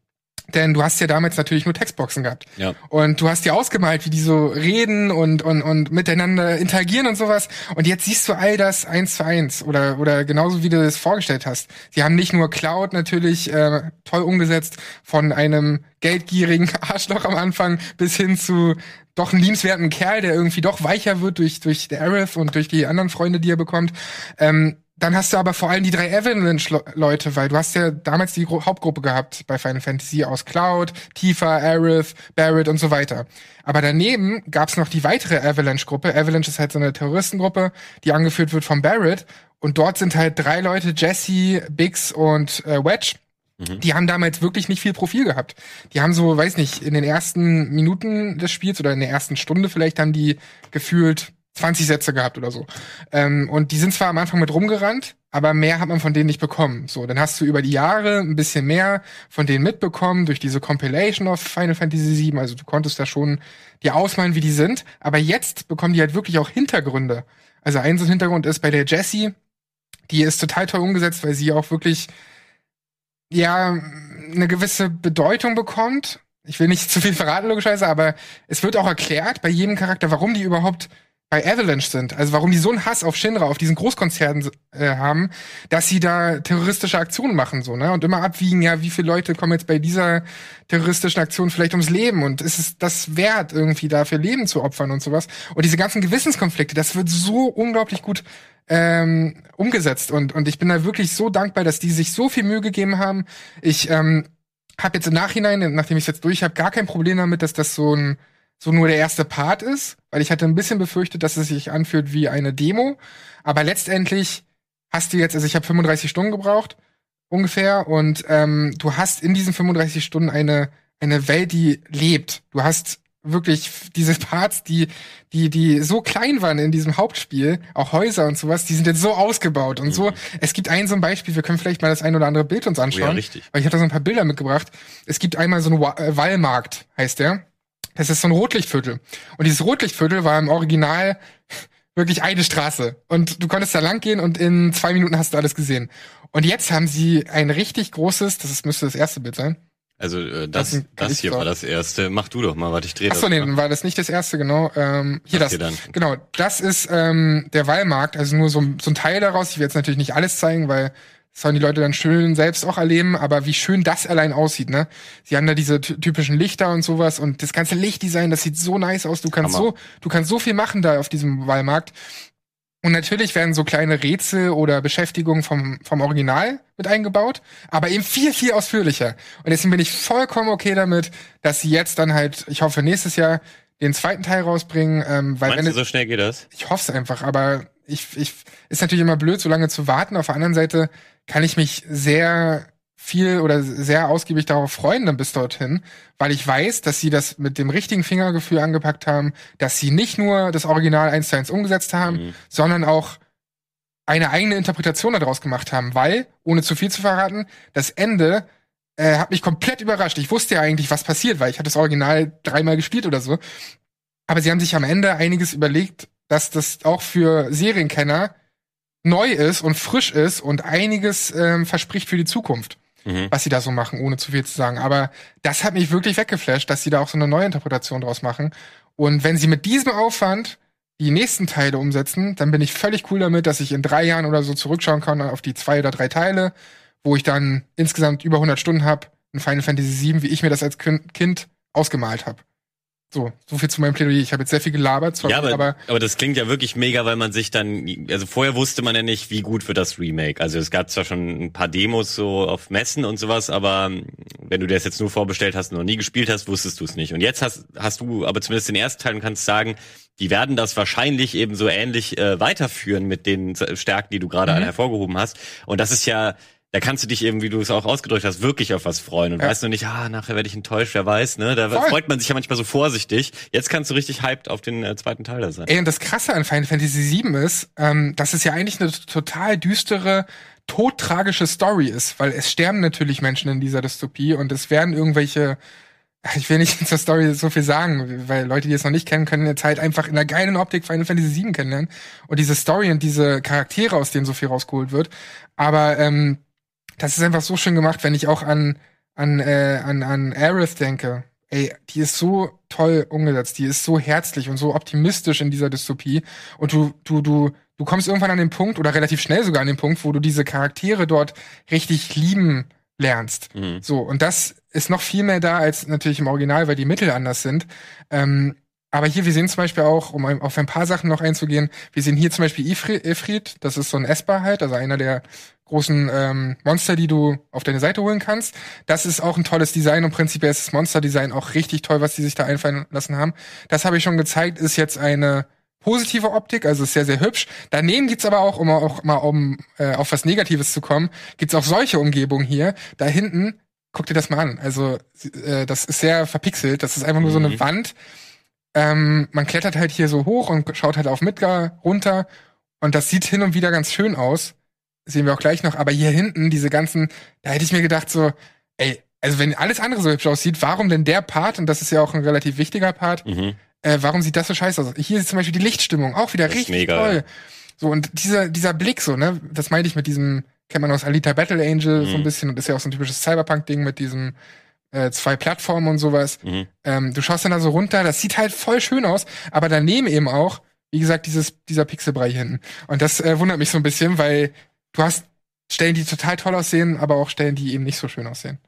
Denn du hast ja damals natürlich nur Textboxen gehabt. Ja. Und du hast dir ausgemalt, wie die so reden und, und, und miteinander interagieren und sowas. Und jetzt siehst du all das eins zu eins oder, oder genauso wie du es vorgestellt hast. Sie haben nicht nur Cloud natürlich äh, toll umgesetzt von einem geldgierigen *laughs* Arschloch am Anfang bis hin zu doch einen liebenswerten Kerl, der irgendwie doch weicher wird durch, durch der Aerith und durch die anderen Freunde, die er bekommt. Ähm, dann hast du aber vor allem die drei Avalanche-Leute, weil du hast ja damals die Gru Hauptgruppe gehabt bei Final Fantasy aus Cloud, Tifa, Aerith, Barrett und so weiter. Aber daneben gab's noch die weitere Avalanche-Gruppe. Avalanche ist halt so eine Terroristengruppe, die angeführt wird von Barrett. Und dort sind halt drei Leute, Jesse, Biggs und äh, Wedge. Die haben damals wirklich nicht viel Profil gehabt. Die haben so, weiß nicht, in den ersten Minuten des Spiels oder in der ersten Stunde vielleicht haben die gefühlt 20 Sätze gehabt oder so. Ähm, und die sind zwar am Anfang mit rumgerannt, aber mehr hat man von denen nicht bekommen. So, dann hast du über die Jahre ein bisschen mehr von denen mitbekommen durch diese Compilation of Final Fantasy VII. Also du konntest da schon dir ausmalen, wie die sind. Aber jetzt bekommen die halt wirklich auch Hintergründe. Also ein so ein Hintergrund ist bei der Jessie, die ist total toll umgesetzt, weil sie auch wirklich ja eine gewisse Bedeutung bekommt. Ich will nicht *laughs* zu viel verraten, logischerweise, aber es wird auch erklärt bei jedem Charakter, warum die überhaupt bei Avalanche sind. Also warum die so einen Hass auf Shinra, auf diesen Großkonzern äh, haben, dass sie da terroristische Aktionen machen, so, ne? Und immer abwiegen, ja, wie viele Leute kommen jetzt bei dieser terroristischen Aktion vielleicht ums Leben und ist es das wert, irgendwie dafür Leben zu opfern und sowas. Und diese ganzen Gewissenskonflikte, das wird so unglaublich gut ähm, umgesetzt. Und, und ich bin da wirklich so dankbar, dass die sich so viel Mühe gegeben haben. Ich ähm, habe jetzt im Nachhinein, nachdem ich jetzt durch habe, gar kein Problem damit, dass das so ein so nur der erste Part ist, weil ich hatte ein bisschen befürchtet, dass es sich anfühlt wie eine Demo. Aber letztendlich hast du jetzt, also ich habe 35 Stunden gebraucht ungefähr und ähm, du hast in diesen 35 Stunden eine eine Welt, die lebt. Du hast wirklich diese Parts, die die die so klein waren in diesem Hauptspiel, auch Häuser und sowas, die sind jetzt so ausgebaut und so. Es gibt ein so ein Beispiel, wir können vielleicht mal das ein oder andere Bild uns anschauen, Oh ja, richtig. weil ich habe da so ein paar Bilder mitgebracht. Es gibt einmal so einen äh, Wallmarkt, heißt der. Das ist so ein Rotlichtviertel. Und dieses Rotlichtviertel war im Original wirklich eine Straße. Und du konntest da lang gehen und in zwei Minuten hast du alles gesehen. Und jetzt haben sie ein richtig großes, das ist, müsste das erste Bild sein. Also äh, das, Das das, hier war das erste. Mach du doch mal, warte, ich drehe Achso, nee, dann war das nicht das erste, genau. Ähm, hier Das das. hier dann. Genau, das ist ähm, der Wallmarkt, also nur so, so ein Teil daraus. Ich will jetzt natürlich nicht alles zeigen, weil das sollen die Leute dann schön selbst auch erleben, aber wie schön das allein aussieht, ne? Sie haben da diese ty- typischen Lichter und sowas und das ganze Lichtdesign, das sieht so nice aus. Du kannst Hammer. so, du kannst so viel machen da auf diesem Wallmarkt. Und natürlich werden so kleine Rätsel oder Beschäftigungen vom, vom Original mit eingebaut, aber eben viel, viel ausführlicher. Und deswegen bin ich vollkommen okay damit, dass sie jetzt dann halt, ich hoffe, nächstes Jahr den zweiten Teil rausbringen, ähm, weil Meinst wenn du, so schnell geht das? ich hoffe es einfach, aber ich, ich ist natürlich immer blöd, so lange zu warten. Auf der anderen Seite kann ich mich sehr viel oder sehr ausgiebig darauf freuen, dann bis dorthin, weil ich weiß, dass sie das mit dem richtigen Fingergefühl angepackt haben, dass sie nicht nur das Original eins zu eins umgesetzt haben, Mhm. sondern auch eine eigene Interpretation daraus gemacht haben, weil, ohne zu viel zu verraten, das Ende äh, hat mich komplett überrascht. Ich wusste ja eigentlich, was passiert, weil ich hatte das Original dreimal gespielt oder so. Aber sie haben sich am Ende einiges überlegt, dass das auch für Serienkenner neu ist und frisch ist und einiges ähm, verspricht für die Zukunft, Mhm. was sie da so machen, ohne zu viel zu sagen. Aber das hat mich wirklich weggeflasht, dass sie da auch so eine neue Interpretation draus machen. Und wenn sie mit diesem Aufwand die nächsten Teile umsetzen, dann bin ich völlig cool damit, dass ich in drei Jahren oder so zurückschauen kann auf die zwei oder drei Teile, wo ich dann insgesamt über 100 Stunden habe in Final Fantasy VII, wie ich mir das als Kin- Kind ausgemalt habe. So, so viel zu meinem Plädoyer. Ich habe jetzt sehr viel gelabert, zwar Ja, aber, aber aber das klingt ja wirklich mega, weil man sich dann, also vorher wusste man ja nicht, wie gut wird das Remake. Also es gab zwar schon ein paar Demos so auf Messen und sowas, aber wenn du das jetzt nur vorbestellt hast und noch nie gespielt hast, wusstest du es nicht. Und jetzt hast, hast du aber zumindest den ersten Teil und kannst sagen, die werden das wahrscheinlich eben so ähnlich äh, weiterführen mit den Stärken, die du gerade Mhm. hervorgehoben hast. Und das ist ja, da kannst du dich eben, wie du es auch ausgedrückt hast, wirklich auf was freuen und Ja. weißt nur nicht, ah, nachher werde ich enttäuscht, wer weiß, ne? Da Voll. freut man sich ja manchmal so vorsichtig. Jetzt kannst du richtig hyped auf den äh, zweiten Teil da sein. Ey, und das Krasse an Final Fantasy VII ist, ähm, dass es ja eigentlich eine total düstere, todtragische Story ist, weil es sterben natürlich Menschen in dieser Dystopie und es werden irgendwelche, *laughs* ich will nicht zur Story so viel sagen, weil Leute, die es noch nicht kennen, können jetzt halt einfach in der geilen Optik Final Fantasy VII kennenlernen und diese Story und diese Charaktere, aus denen so viel rausgeholt wird. Aber ähm, das ist einfach so schön gemacht, wenn ich auch an an äh, an an Aerith denke. Ey, die ist so toll umgesetzt, die ist so herzlich und so optimistisch in dieser Dystopie und du du du du kommst irgendwann an den Punkt oder relativ schnell sogar an den Punkt, wo du diese Charaktere dort richtig lieben lernst. Mhm. So, und das ist noch viel mehr da als natürlich im Original, weil die Mittel anders sind. Ähm, aber hier, wir sehen zum Beispiel auch, um auf ein paar Sachen noch einzugehen, wir sehen hier zum Beispiel Ifri- Ifrit, das ist so ein Esper halt, also einer der großen ähm, Monster, die du auf deine Seite holen kannst. Das ist auch ein tolles Design und prinzipiell ist das Monster-Design auch richtig toll, was die sich da einfallen lassen haben. Das habe ich schon gezeigt, ist jetzt eine positive Optik, also ist sehr, sehr hübsch. Daneben gibt's aber auch, um auch mal um äh, auf was Negatives zu kommen, gibt's auch solche Umgebungen hier. Da hinten, guck dir das mal an. Also äh, das ist sehr verpixelt. Das ist einfach nur so eine Mhm. Wand. Ähm, man klettert halt hier so hoch und schaut halt auf Midgar runter. Und das sieht hin und wieder ganz schön aus. Sehen wir auch gleich noch. Aber hier hinten, diese ganzen, da hätte ich mir gedacht so, ey, also wenn alles andere so hübsch aussieht, warum denn der Part, und das ist ja auch ein relativ wichtiger Part, Mhm. äh, warum sieht das so scheiße aus? Hier ist zum Beispiel die Lichtstimmung auch wieder Das richtig mega, toll. ja. So, und dieser, dieser Blick so, ne, das meinte ich mit diesem, kennt man aus Alita Battle Angel so ein Mhm. bisschen, und ist ja auch so ein typisches Cyberpunk-Ding mit diesem äh, zwei Plattformen und sowas. Mhm. Ähm, du schaust dann da so runter, das sieht halt voll schön aus, aber daneben eben auch, wie gesagt, dieses, dieser Pixelbrei hier hinten. Und das äh, wundert mich so ein bisschen, weil du hast Stellen, die total toll aussehen, aber auch Stellen, die eben nicht so schön aussehen.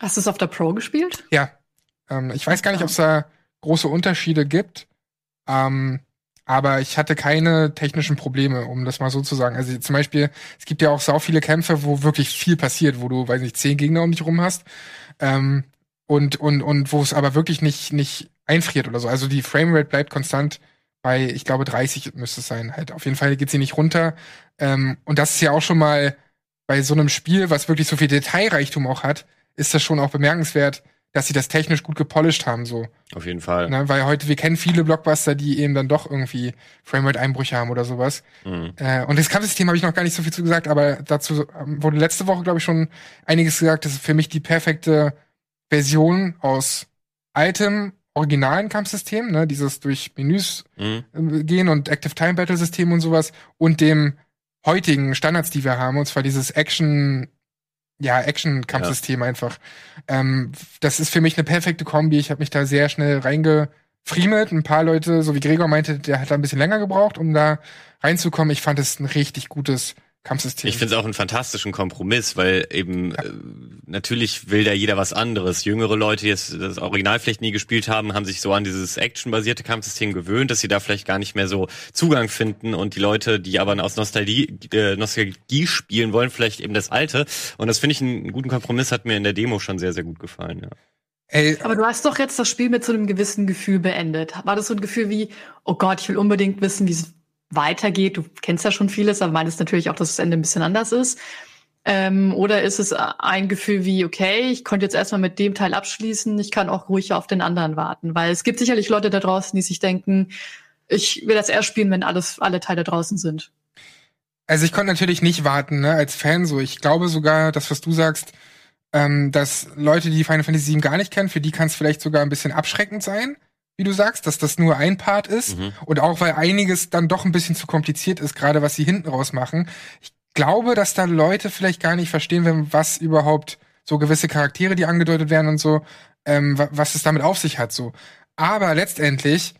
Hast du es auf der Pro gespielt? Ja. Ähm, ich weiß gar nicht, ob es da große Unterschiede gibt. Ähm, aber ich hatte keine technischen Probleme, um das mal so zu sagen. Also zum Beispiel, es gibt ja auch sau viele Kämpfe, wo wirklich viel passiert, wo du, weiß nicht, zehn Gegner um dich rum hast. Ähm, und, und, und wo es aber wirklich nicht, nicht einfriert oder so. Also die Framerate bleibt konstant bei, ich glaube, 30 müsste es sein. Halt, auf jeden Fall geht sie nicht runter. Ähm, und das ist ja auch schon mal bei so einem Spiel, was wirklich so viel Detailreichtum auch hat, ist das schon auch bemerkenswert, dass sie das technisch gut gepolished haben, so. Auf jeden Fall. Ne? Weil heute, wir kennen viele Blockbuster, die eben dann doch irgendwie Framerate-Einbrüche haben oder sowas. Mhm. Äh, und das Kampfsystem habe ich noch gar nicht so viel zu gesagt, aber dazu ähm, wurde letzte Woche, glaube ich, schon einiges gesagt. Das ist für mich die perfekte Version aus altem originalen Kampfsystem, ne, dieses durch Menüs Mhm. äh, gehen und Active Time Battle System und sowas und dem heutigen Standards, die wir haben, und zwar dieses Action, ja, Action-Kampfsystem einfach. Ähm, das ist für mich eine perfekte Kombi. Ich habe mich da sehr schnell reingefriemelt. Ein paar Leute, so wie Gregor meinte, der hat da ein bisschen länger gebraucht, um da reinzukommen. Ich fand es ein richtig gutes Kampfsystem. Ich finde es auch einen fantastischen Kompromiss, weil eben äh, natürlich will da jeder was anderes. Jüngere Leute, die jetzt das Original vielleicht nie gespielt haben, haben sich so an dieses actionbasierte Kampfsystem gewöhnt, dass sie da vielleicht gar nicht mehr so Zugang finden und die Leute, die aber aus Nostalgie, äh, Nostalgie spielen wollen, vielleicht eben das alte. Und das finde ich einen guten Kompromiss, hat mir in der Demo schon sehr, sehr gut gefallen. Ja. Ey, Aber du hast doch jetzt das Spiel mit so einem gewissen Gefühl beendet. War das so ein Gefühl wie, oh Gott, ich will unbedingt wissen, wie es weitergeht? Du kennst ja schon vieles, aber meinst natürlich auch, dass das Ende ein bisschen anders ist. Ähm, oder ist es ein Gefühl wie, okay, ich konnte jetzt erstmal mit dem Teil abschließen, ich kann auch ruhig auf den anderen warten? Weil es gibt sicherlich Leute da draußen, die sich denken, ich will das erst spielen, wenn alles, alle Teile draußen sind. Also ich konnte natürlich nicht warten, ne, als Fan so. Ich glaube sogar, das, was du sagst, ähm, dass Leute, die Final Fantasy VII gar nicht kennen, für die kann es vielleicht sogar ein bisschen abschreckend sein, wie du sagst, dass das nur ein Part ist. Mhm. Und auch weil einiges dann doch ein bisschen zu kompliziert ist, gerade was sie hinten raus machen. Ich glaube, dass da Leute vielleicht gar nicht verstehen, wenn was überhaupt so gewisse Charaktere, die angedeutet werden und so, ähm, wa- was es damit auf sich hat. so. Aber letztendlich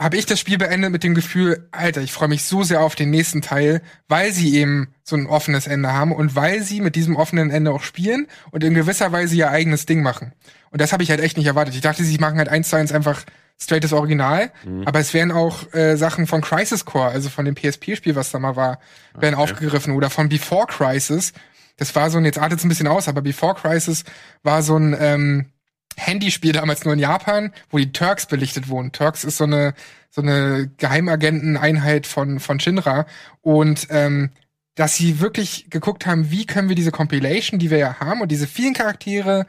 habe ich das Spiel beendet mit dem Gefühl, Alter, ich freue mich so sehr auf den nächsten Teil, weil sie eben so ein offenes Ende haben und weil sie mit diesem offenen Ende auch spielen und in gewisser Weise ihr eigenes Ding machen. Und das habe ich halt echt nicht erwartet. Ich dachte, sie machen halt eins zu eins einfach straightes Original, aber es werden auch äh, Sachen von Crisis Core, also von dem PSP-Spiel, was da mal war, werden Okay. aufgegriffen oder von Before Crisis. Das war so ein, jetzt artet es ein bisschen aus, aber Before Crisis war so ein ähm, Handyspiel damals nur in Japan, wo die Turks belichtet wurden. Turks ist so eine so eine Geheimagenteneinheit von von Shinra und ähm, dass sie wirklich geguckt haben, wie können wir diese Compilation, die wir ja haben und diese vielen Charaktere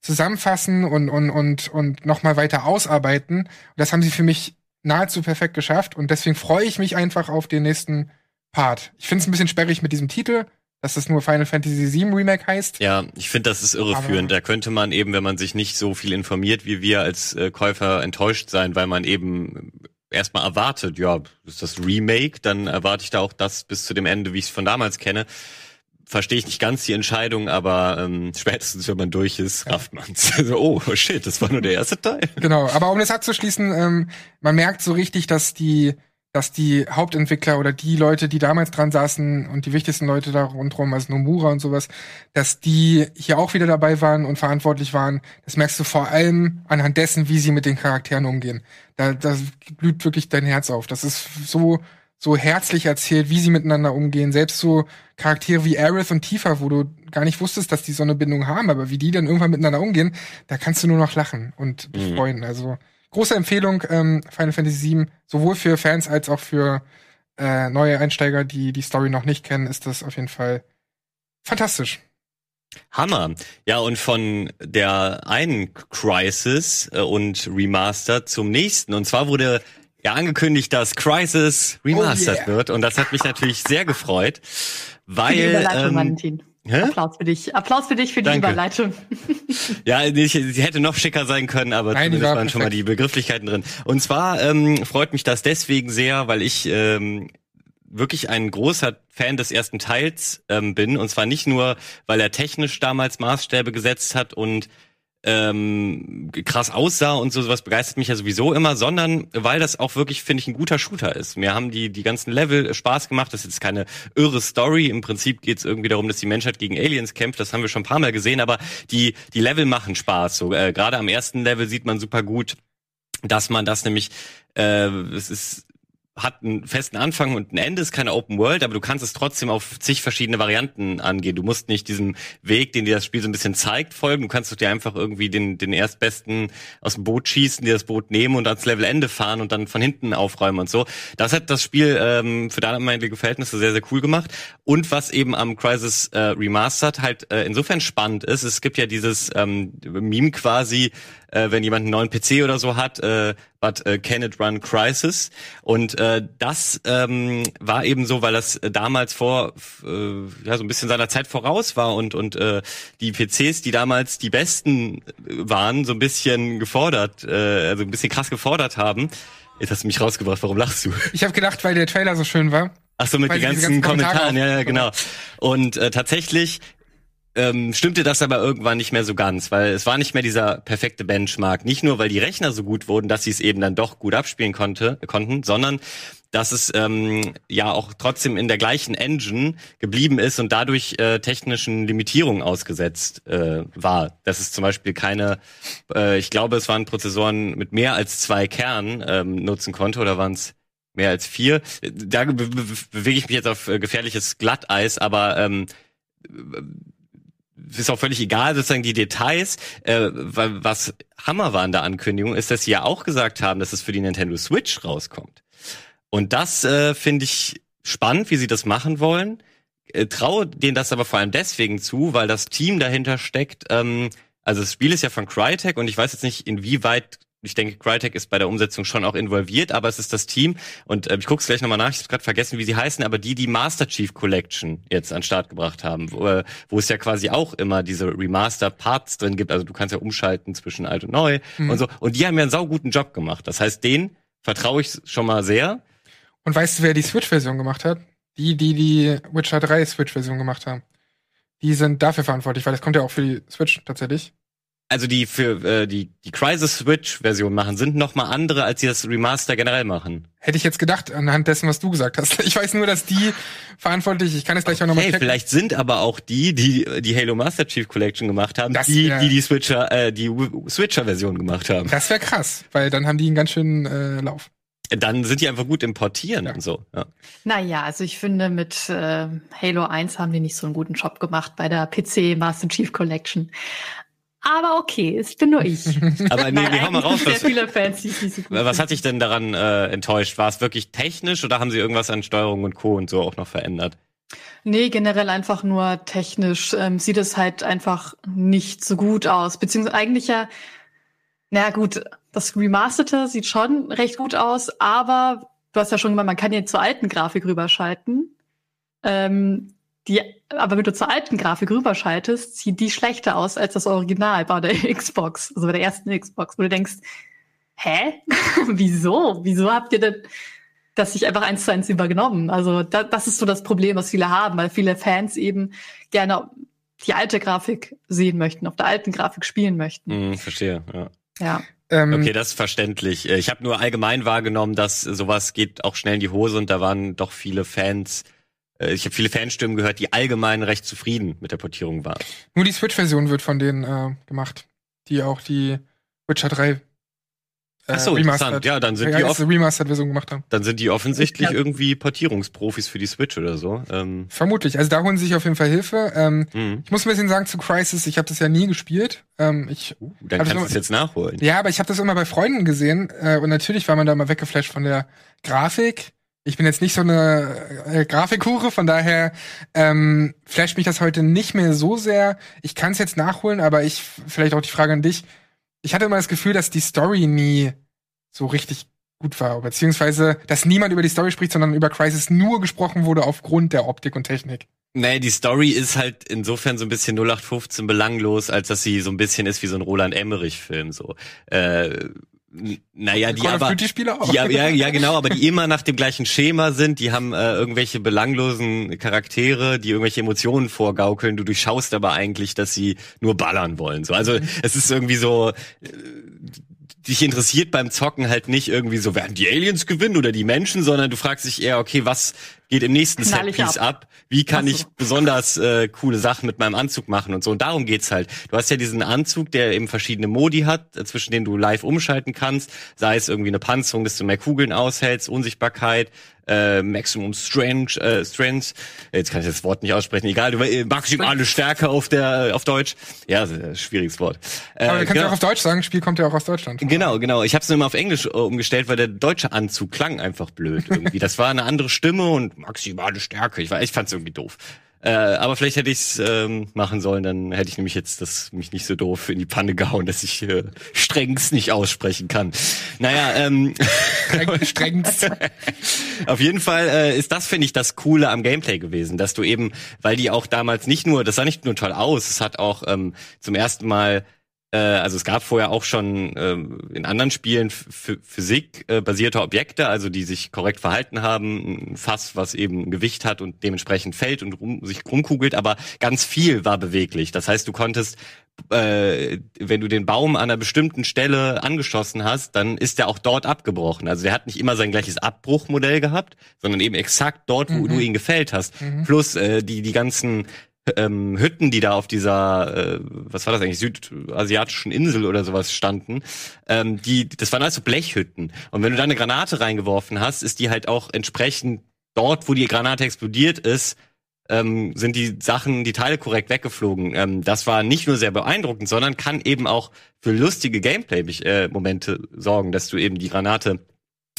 zusammenfassen und und und und noch mal weiter ausarbeiten. Und das haben sie für mich nahezu perfekt geschafft und deswegen freue ich mich einfach auf den nächsten Part. Ich finde es ein bisschen sperrig mit diesem Titel, dass es nur Final Fantasy VII Remake heißt. Ja, ich finde, das ist irreführend. Aber- Da könnte man eben, wenn man sich nicht so viel informiert wie wir als äh, Käufer, enttäuscht sein, weil man eben erstmal erwartet, ja, ist das Remake, dann erwarte ich da auch das bis zu dem Ende, wie ich es von damals kenne. Verstehe ich nicht ganz die Entscheidung, aber ähm, spätestens, wenn man durch ist, rafft man's. *laughs* Also, oh, shit, das war nur der erste Teil. Genau, aber um das abzuschließen, ähm, man merkt so richtig, dass die, dass die Hauptentwickler oder die Leute, die damals dran saßen und die wichtigsten Leute da rundherum, also Nomura und sowas, dass die hier auch wieder dabei waren und verantwortlich waren. Das merkst du vor allem anhand dessen, wie sie mit den Charakteren umgehen. Da, da blüht wirklich dein Herz auf. Das ist so, so herzlich erzählt, wie sie miteinander umgehen. Selbst so Charaktere wie Aerith und Tifa, wo du gar nicht wusstest, dass die so eine Bindung haben, aber wie die dann irgendwann miteinander umgehen, da kannst du nur noch lachen und Mhm. freuen. Also große Empfehlung, ähm, Final Fantasy VII, sowohl für Fans als auch für äh, neue Einsteiger, die die Story noch nicht kennen, ist das auf jeden Fall fantastisch. Hammer. Ja, und von der einen Crisis äh, und Remastered zum nächsten. Und zwar wurde ja angekündigt, dass Crisis Remastered Oh yeah. wird. Und das hat mich natürlich sehr gefreut, weil Für die Überleitung, ähm, Valentin. hä? Applaus für dich. Applaus für dich für die Danke. Überleitung. Ja, ich, sie hätte noch schicker sein können, aber Nein, zumindest war waren schon mal perfekt. die Begrifflichkeiten drin. Und zwar ähm, freut mich das deswegen sehr, weil ich ähm, wirklich ein großer Fan des ersten Teils ähm, bin. Und zwar nicht nur, weil er technisch damals Maßstäbe gesetzt hat und ähm, krass aussah und so sowas begeistert mich ja sowieso immer, sondern weil das auch wirklich, finde ich, ein guter Shooter ist. Mir haben die, die ganzen Level Spaß gemacht. Das ist jetzt keine irre Story. Im Prinzip geht es irgendwie darum, dass die Menschheit gegen Aliens kämpft. Das haben wir schon ein paar Mal gesehen, aber die, die Level machen Spaß. So, äh, Gerade am ersten Level sieht man super gut, dass man das nämlich, äh, es ist hat einen festen Anfang und ein Ende, ist keine Open World, aber du kannst es trotzdem auf zig verschiedene Varianten angehen. Du musst nicht diesem Weg, den dir das Spiel so ein bisschen zeigt, folgen. Du kannst doch dir einfach irgendwie den, den Erstbesten aus dem Boot schießen, dir das Boot nehmen und ans Levelende fahren und dann von hinten aufräumen und so. Das hat das Spiel ähm, für damalige Verhältnisse sehr, sehr cool gemacht. Und was eben am Crisis äh, Remastered halt äh, insofern spannend ist, es gibt ja dieses ähm, Meme quasi, äh, wenn jemand einen neuen PC oder so hat, äh, but uh, can it run Crisis? Und äh, das ähm, war eben so, weil das damals vor äh, ja so ein bisschen seiner Zeit voraus war und und äh, die PCs, die damals die besten waren, so ein bisschen gefordert, äh, also ein bisschen krass gefordert haben. Jetzt hast du mich rausgebracht. Warum lachst du? Ich habe gedacht, weil der Trailer so schön war. Ach so, mit den ganzen, ganzen Kommentaren, Kommentare ja, ja, genau. Und äh, tatsächlich ähm, stimmte das aber irgendwann nicht mehr so ganz, weil es war nicht mehr dieser perfekte Benchmark. Nicht nur, weil die Rechner so gut wurden, dass sie es eben dann doch gut abspielen konnte, konnten, sondern dass es ähm, ja auch trotzdem in der gleichen Engine geblieben ist und dadurch äh, technischen Limitierungen ausgesetzt äh, war. Dass es zum Beispiel keine, äh, ich glaube, es waren Prozessoren mit mehr als zwei Kernen ähm, nutzen konnte oder waren es mehr als vier. Da be be bewege ich mich jetzt auf äh, gefährliches Glatteis, aber ähm, ist auch völlig egal, sozusagen die Details. Äh, was Hammer war in der Ankündigung, ist, dass sie ja auch gesagt haben, dass es für die Nintendo Switch rauskommt. Und das äh, finde ich spannend, wie sie das machen wollen. Äh, traue denen das aber vor allem deswegen zu, weil das Team dahinter steckt. Ähm, also das Spiel ist ja von Crytek und ich weiß jetzt nicht, inwieweit ich denke, Crytek ist bei der Umsetzung schon auch involviert, aber es ist das Team und äh, ich gucke es gleich nochmal nach, ich habe gerade vergessen, wie sie heißen, aber die, die Master Chief Collection jetzt an den Start gebracht haben, wo, äh, wo es ja quasi auch immer diese Remaster-Parts drin gibt, also du kannst ja umschalten zwischen alt und neu Mhm. und so und die haben ja einen sauguten Job gemacht. Das heißt, denen vertraue ich schon mal sehr. Und weißt du, wer die Switch-Version gemacht hat? Die, die die Witcher 3 Switch-Version gemacht haben. Die sind dafür verantwortlich, weil das kommt ja auch für die Switch tatsächlich. Also die für äh, die die Crisis Switch Version machen sind noch mal andere, als die das Remaster generell machen. Hätte ich jetzt gedacht, anhand dessen, was du gesagt hast. *laughs* Ich weiß nur, dass die verantwortlich, ich kann es gleich auch nochmal Hey, checken. vielleicht sind aber auch die, die die Halo Master Chief Collection gemacht haben, Das die wär- die die Switcher äh, die Switcher Version gemacht haben. Das wäre krass, weil dann haben die einen ganz schönen äh, Lauf. Dann sind die einfach gut importieren Ja. und so. Ja. Naja, also ich finde, mit äh, Halo 1 haben die nicht so einen guten Job gemacht bei der PC Master Chief Collection. Aber okay, es bin nur ich. *laughs* Aber nee, Nein, wir hauen mal raus. Was, was hat dich denn daran äh, enttäuscht? War es wirklich technisch oder haben sie irgendwas an Steuerung und Co. und so auch noch verändert? Nee, generell einfach nur technisch ähm, sieht es halt einfach nicht so gut aus. Beziehungsweise eigentlich ja, na gut, das Remasterte sieht schon recht gut aus, aber du hast ja schon gemeint, man kann jetzt zur alten Grafik rüberschalten. Ähm, die, aber wenn du zur alten Grafik rüberschaltest, sieht die schlechter aus als das Original bei der *laughs* Xbox, also bei der ersten Xbox, wo du denkst, hä? *laughs* Wieso? Wieso habt ihr denn das sich einfach eins zu eins übergenommen? Also da, das ist so das Problem, was viele haben, weil viele Fans eben gerne die alte Grafik sehen möchten, auf der alten Grafik spielen möchten. Hm, verstehe. Ja. Ja. Ähm, Okay, das ist verständlich. Äh, Ich habe nur allgemein wahrgenommen, dass sowas geht auch schnell in die Hose und da waren doch viele Fans. Äh, Ich habe viele Fanstimmen gehört, die allgemein recht zufrieden mit der Portierung waren. Nur die Switch-Version wird von denen äh, gemacht, die auch die Witcher 3 äh, Ach so, interessant. Ja, dann sind die Remastered-Version gemacht haben. dann sind die offensichtlich Ja. irgendwie Portierungsprofis für die Switch oder so. Ähm, Vermutlich. Also da holen sie sich auf jeden Fall Hilfe. Ähm, mhm. ich muss ein bisschen sagen zu Crisis, ich habe das ja nie gespielt. Ähm, ich, Uh, dann kannst du es jetzt nachholen. ja, aber ich habe das immer bei Freunden gesehen äh, und natürlich war man da mal weggeflasht von der Grafik. Ich bin jetzt nicht so eine äh, Grafikhure, von daher ähm, flasht mich das heute nicht mehr so sehr. Ich kann es jetzt nachholen, aber ich vielleicht auch die Frage an dich. Ich hatte immer das Gefühl, dass die Story nie so richtig gut war, beziehungsweise dass niemand über die Story spricht, sondern über Crisis nur gesprochen wurde aufgrund der Optik und Technik. Nee, die Story ist halt insofern so ein bisschen 0815 belanglos, als dass sie so ein bisschen ist wie so ein Roland Emmerich-Film. So. Äh, naja, die Call aber. Die, ja, ja, genau, aber die immer nach dem gleichen Schema sind, die haben äh, irgendwelche belanglosen Charaktere, die irgendwelche Emotionen vorgaukeln. Du durchschaust aber eigentlich, dass sie nur ballern wollen. So, also es ist irgendwie so, äh, dich interessiert beim Zocken halt nicht irgendwie so, werden die Aliens gewinnen oder die Menschen, sondern du fragst dich eher, okay, was geht im nächsten Setpiece ab. ab? Wie kann so. ich besonders äh, coole Sachen mit meinem Anzug machen und so? Und darum geht's halt. Du hast ja diesen Anzug, der eben verschiedene Modi hat, äh, zwischen denen du live umschalten kannst. Sei es irgendwie eine Panzerung, dass du mehr Kugeln aushältst, Unsichtbarkeit, äh, Maximum Strength, äh, Strength. Jetzt kann ich das Wort nicht aussprechen. Egal, du, äh, maximale Stärke auf der auf Deutsch. Ja, schwieriges Wort. Äh, Aber du kannst genau. ja auch auf Deutsch sagen, Spiel kommt ja auch aus Deutschland. Genau, genau. Ich habe es immer auf Englisch äh, umgestellt, weil der deutsche Anzug klang einfach blöd irgendwie. Das war eine andere Stimme und maximale Stärke. Ich, war- ich fand's irgendwie doof. Äh, aber vielleicht hätte ich es ähm, machen sollen, dann hätte ich nämlich jetzt das mich nicht so doof in die Panne gehauen, dass ich äh, strengst nicht aussprechen kann. Naja, ähm, *laughs* Strengst. *laughs* auf jeden Fall äh, ist das, finde ich, das Coole am Gameplay gewesen, dass du eben, weil die auch damals nicht nur, das sah nicht nur toll aus, es hat auch ähm, zum ersten Mal also es gab vorher auch schon ähm, in anderen Spielen Physik äh, Objekte, also die sich korrekt verhalten haben, ein Fass, was eben Gewicht hat und dementsprechend fällt und rum, sich rumkugelt, aber ganz viel war beweglich. Das heißt, du konntest äh, wenn du den Baum an einer bestimmten Stelle angeschossen hast, dann ist der auch dort abgebrochen. Also der hat nicht immer sein gleiches Abbruchmodell gehabt, sondern eben exakt dort, wo mhm. du ihn gefällt hast. Mhm. Plus äh, die die ganzen ähm, Hütten, die da auf dieser, äh, was war das eigentlich, südasiatischen Insel oder sowas standen, ähm, die, das waren also Blechhütten. Und wenn du da eine Granate reingeworfen hast, ist die halt auch entsprechend dort, wo die Granate explodiert ist, ähm, sind die Sachen, die Teile korrekt weggeflogen. Ähm, das war nicht nur sehr beeindruckend, sondern kann eben auch für lustige Gameplay-Momente äh, sorgen, dass du eben die Granate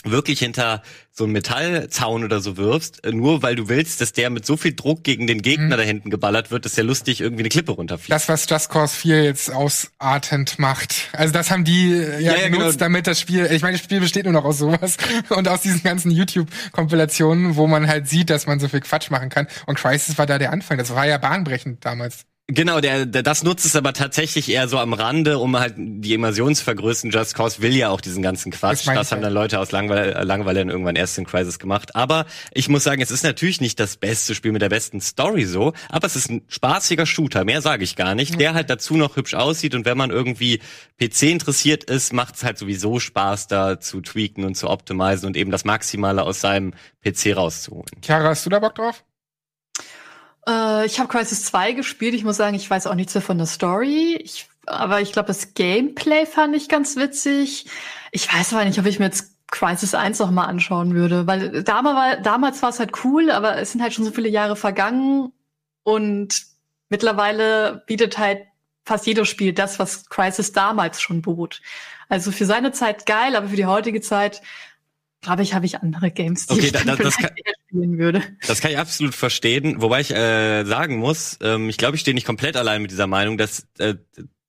wirklich hinter so einen Metallzaun oder so wirfst, äh, nur weil du willst, dass der mit so viel Druck gegen den Gegner mhm. da hinten geballert wird, dass der lustig irgendwie eine Klippe runterfliegt. Das, was Just Cause 4 jetzt ausartend macht. Also das haben die äh, ja, ja, ja genutzt, genau. damit das Spiel, ich meine, das Spiel besteht nur noch aus sowas *laughs* und aus diesen ganzen YouTube-Kompilationen, wo man halt sieht, dass man so viel Quatsch machen kann. Und Crisis war da der Anfang. Das war ja bahnbrechend damals. Genau, der, der das nutzt es aber tatsächlich eher so am Rande, um halt die Immersion zu vergrößern. Just Cause will ja auch diesen ganzen Quatsch. Das, das haben dann Leute aus Langweil, Langweile dann irgendwann erst in Crisis gemacht. Aber ich muss sagen, es ist natürlich nicht das beste Spiel mit der besten Story so, aber es ist ein spaßiger Shooter, mehr sage ich gar nicht, der halt dazu noch hübsch aussieht und wenn man irgendwie PC interessiert ist, macht es halt sowieso Spaß, da zu tweaken und zu optimisen und eben das Maximale aus seinem PC rauszuholen. Chiara, hast du da Bock drauf? Äh, ich habe Crisis 2 gespielt. Ich muss sagen, ich weiß auch nichts mehr von der Story. Ich, aber ich glaube, das Gameplay fand ich ganz witzig. Ich weiß aber nicht, ob ich mir jetzt Crisis 1 noch mal anschauen würde, weil damals damals war es halt cool, aber es sind halt schon so viele Jahre vergangen und mittlerweile bietet halt fast jedes Spiel das, was Crisis damals schon bot. Also für seine Zeit geil, aber für die heutige Zeit glaube ich, habe ich andere Games, die okay, ich da, das kann, spielen würde. Das kann ich absolut verstehen, wobei ich äh, sagen muss, ähm, ich glaube, ich stehe nicht komplett allein mit dieser Meinung, dass äh,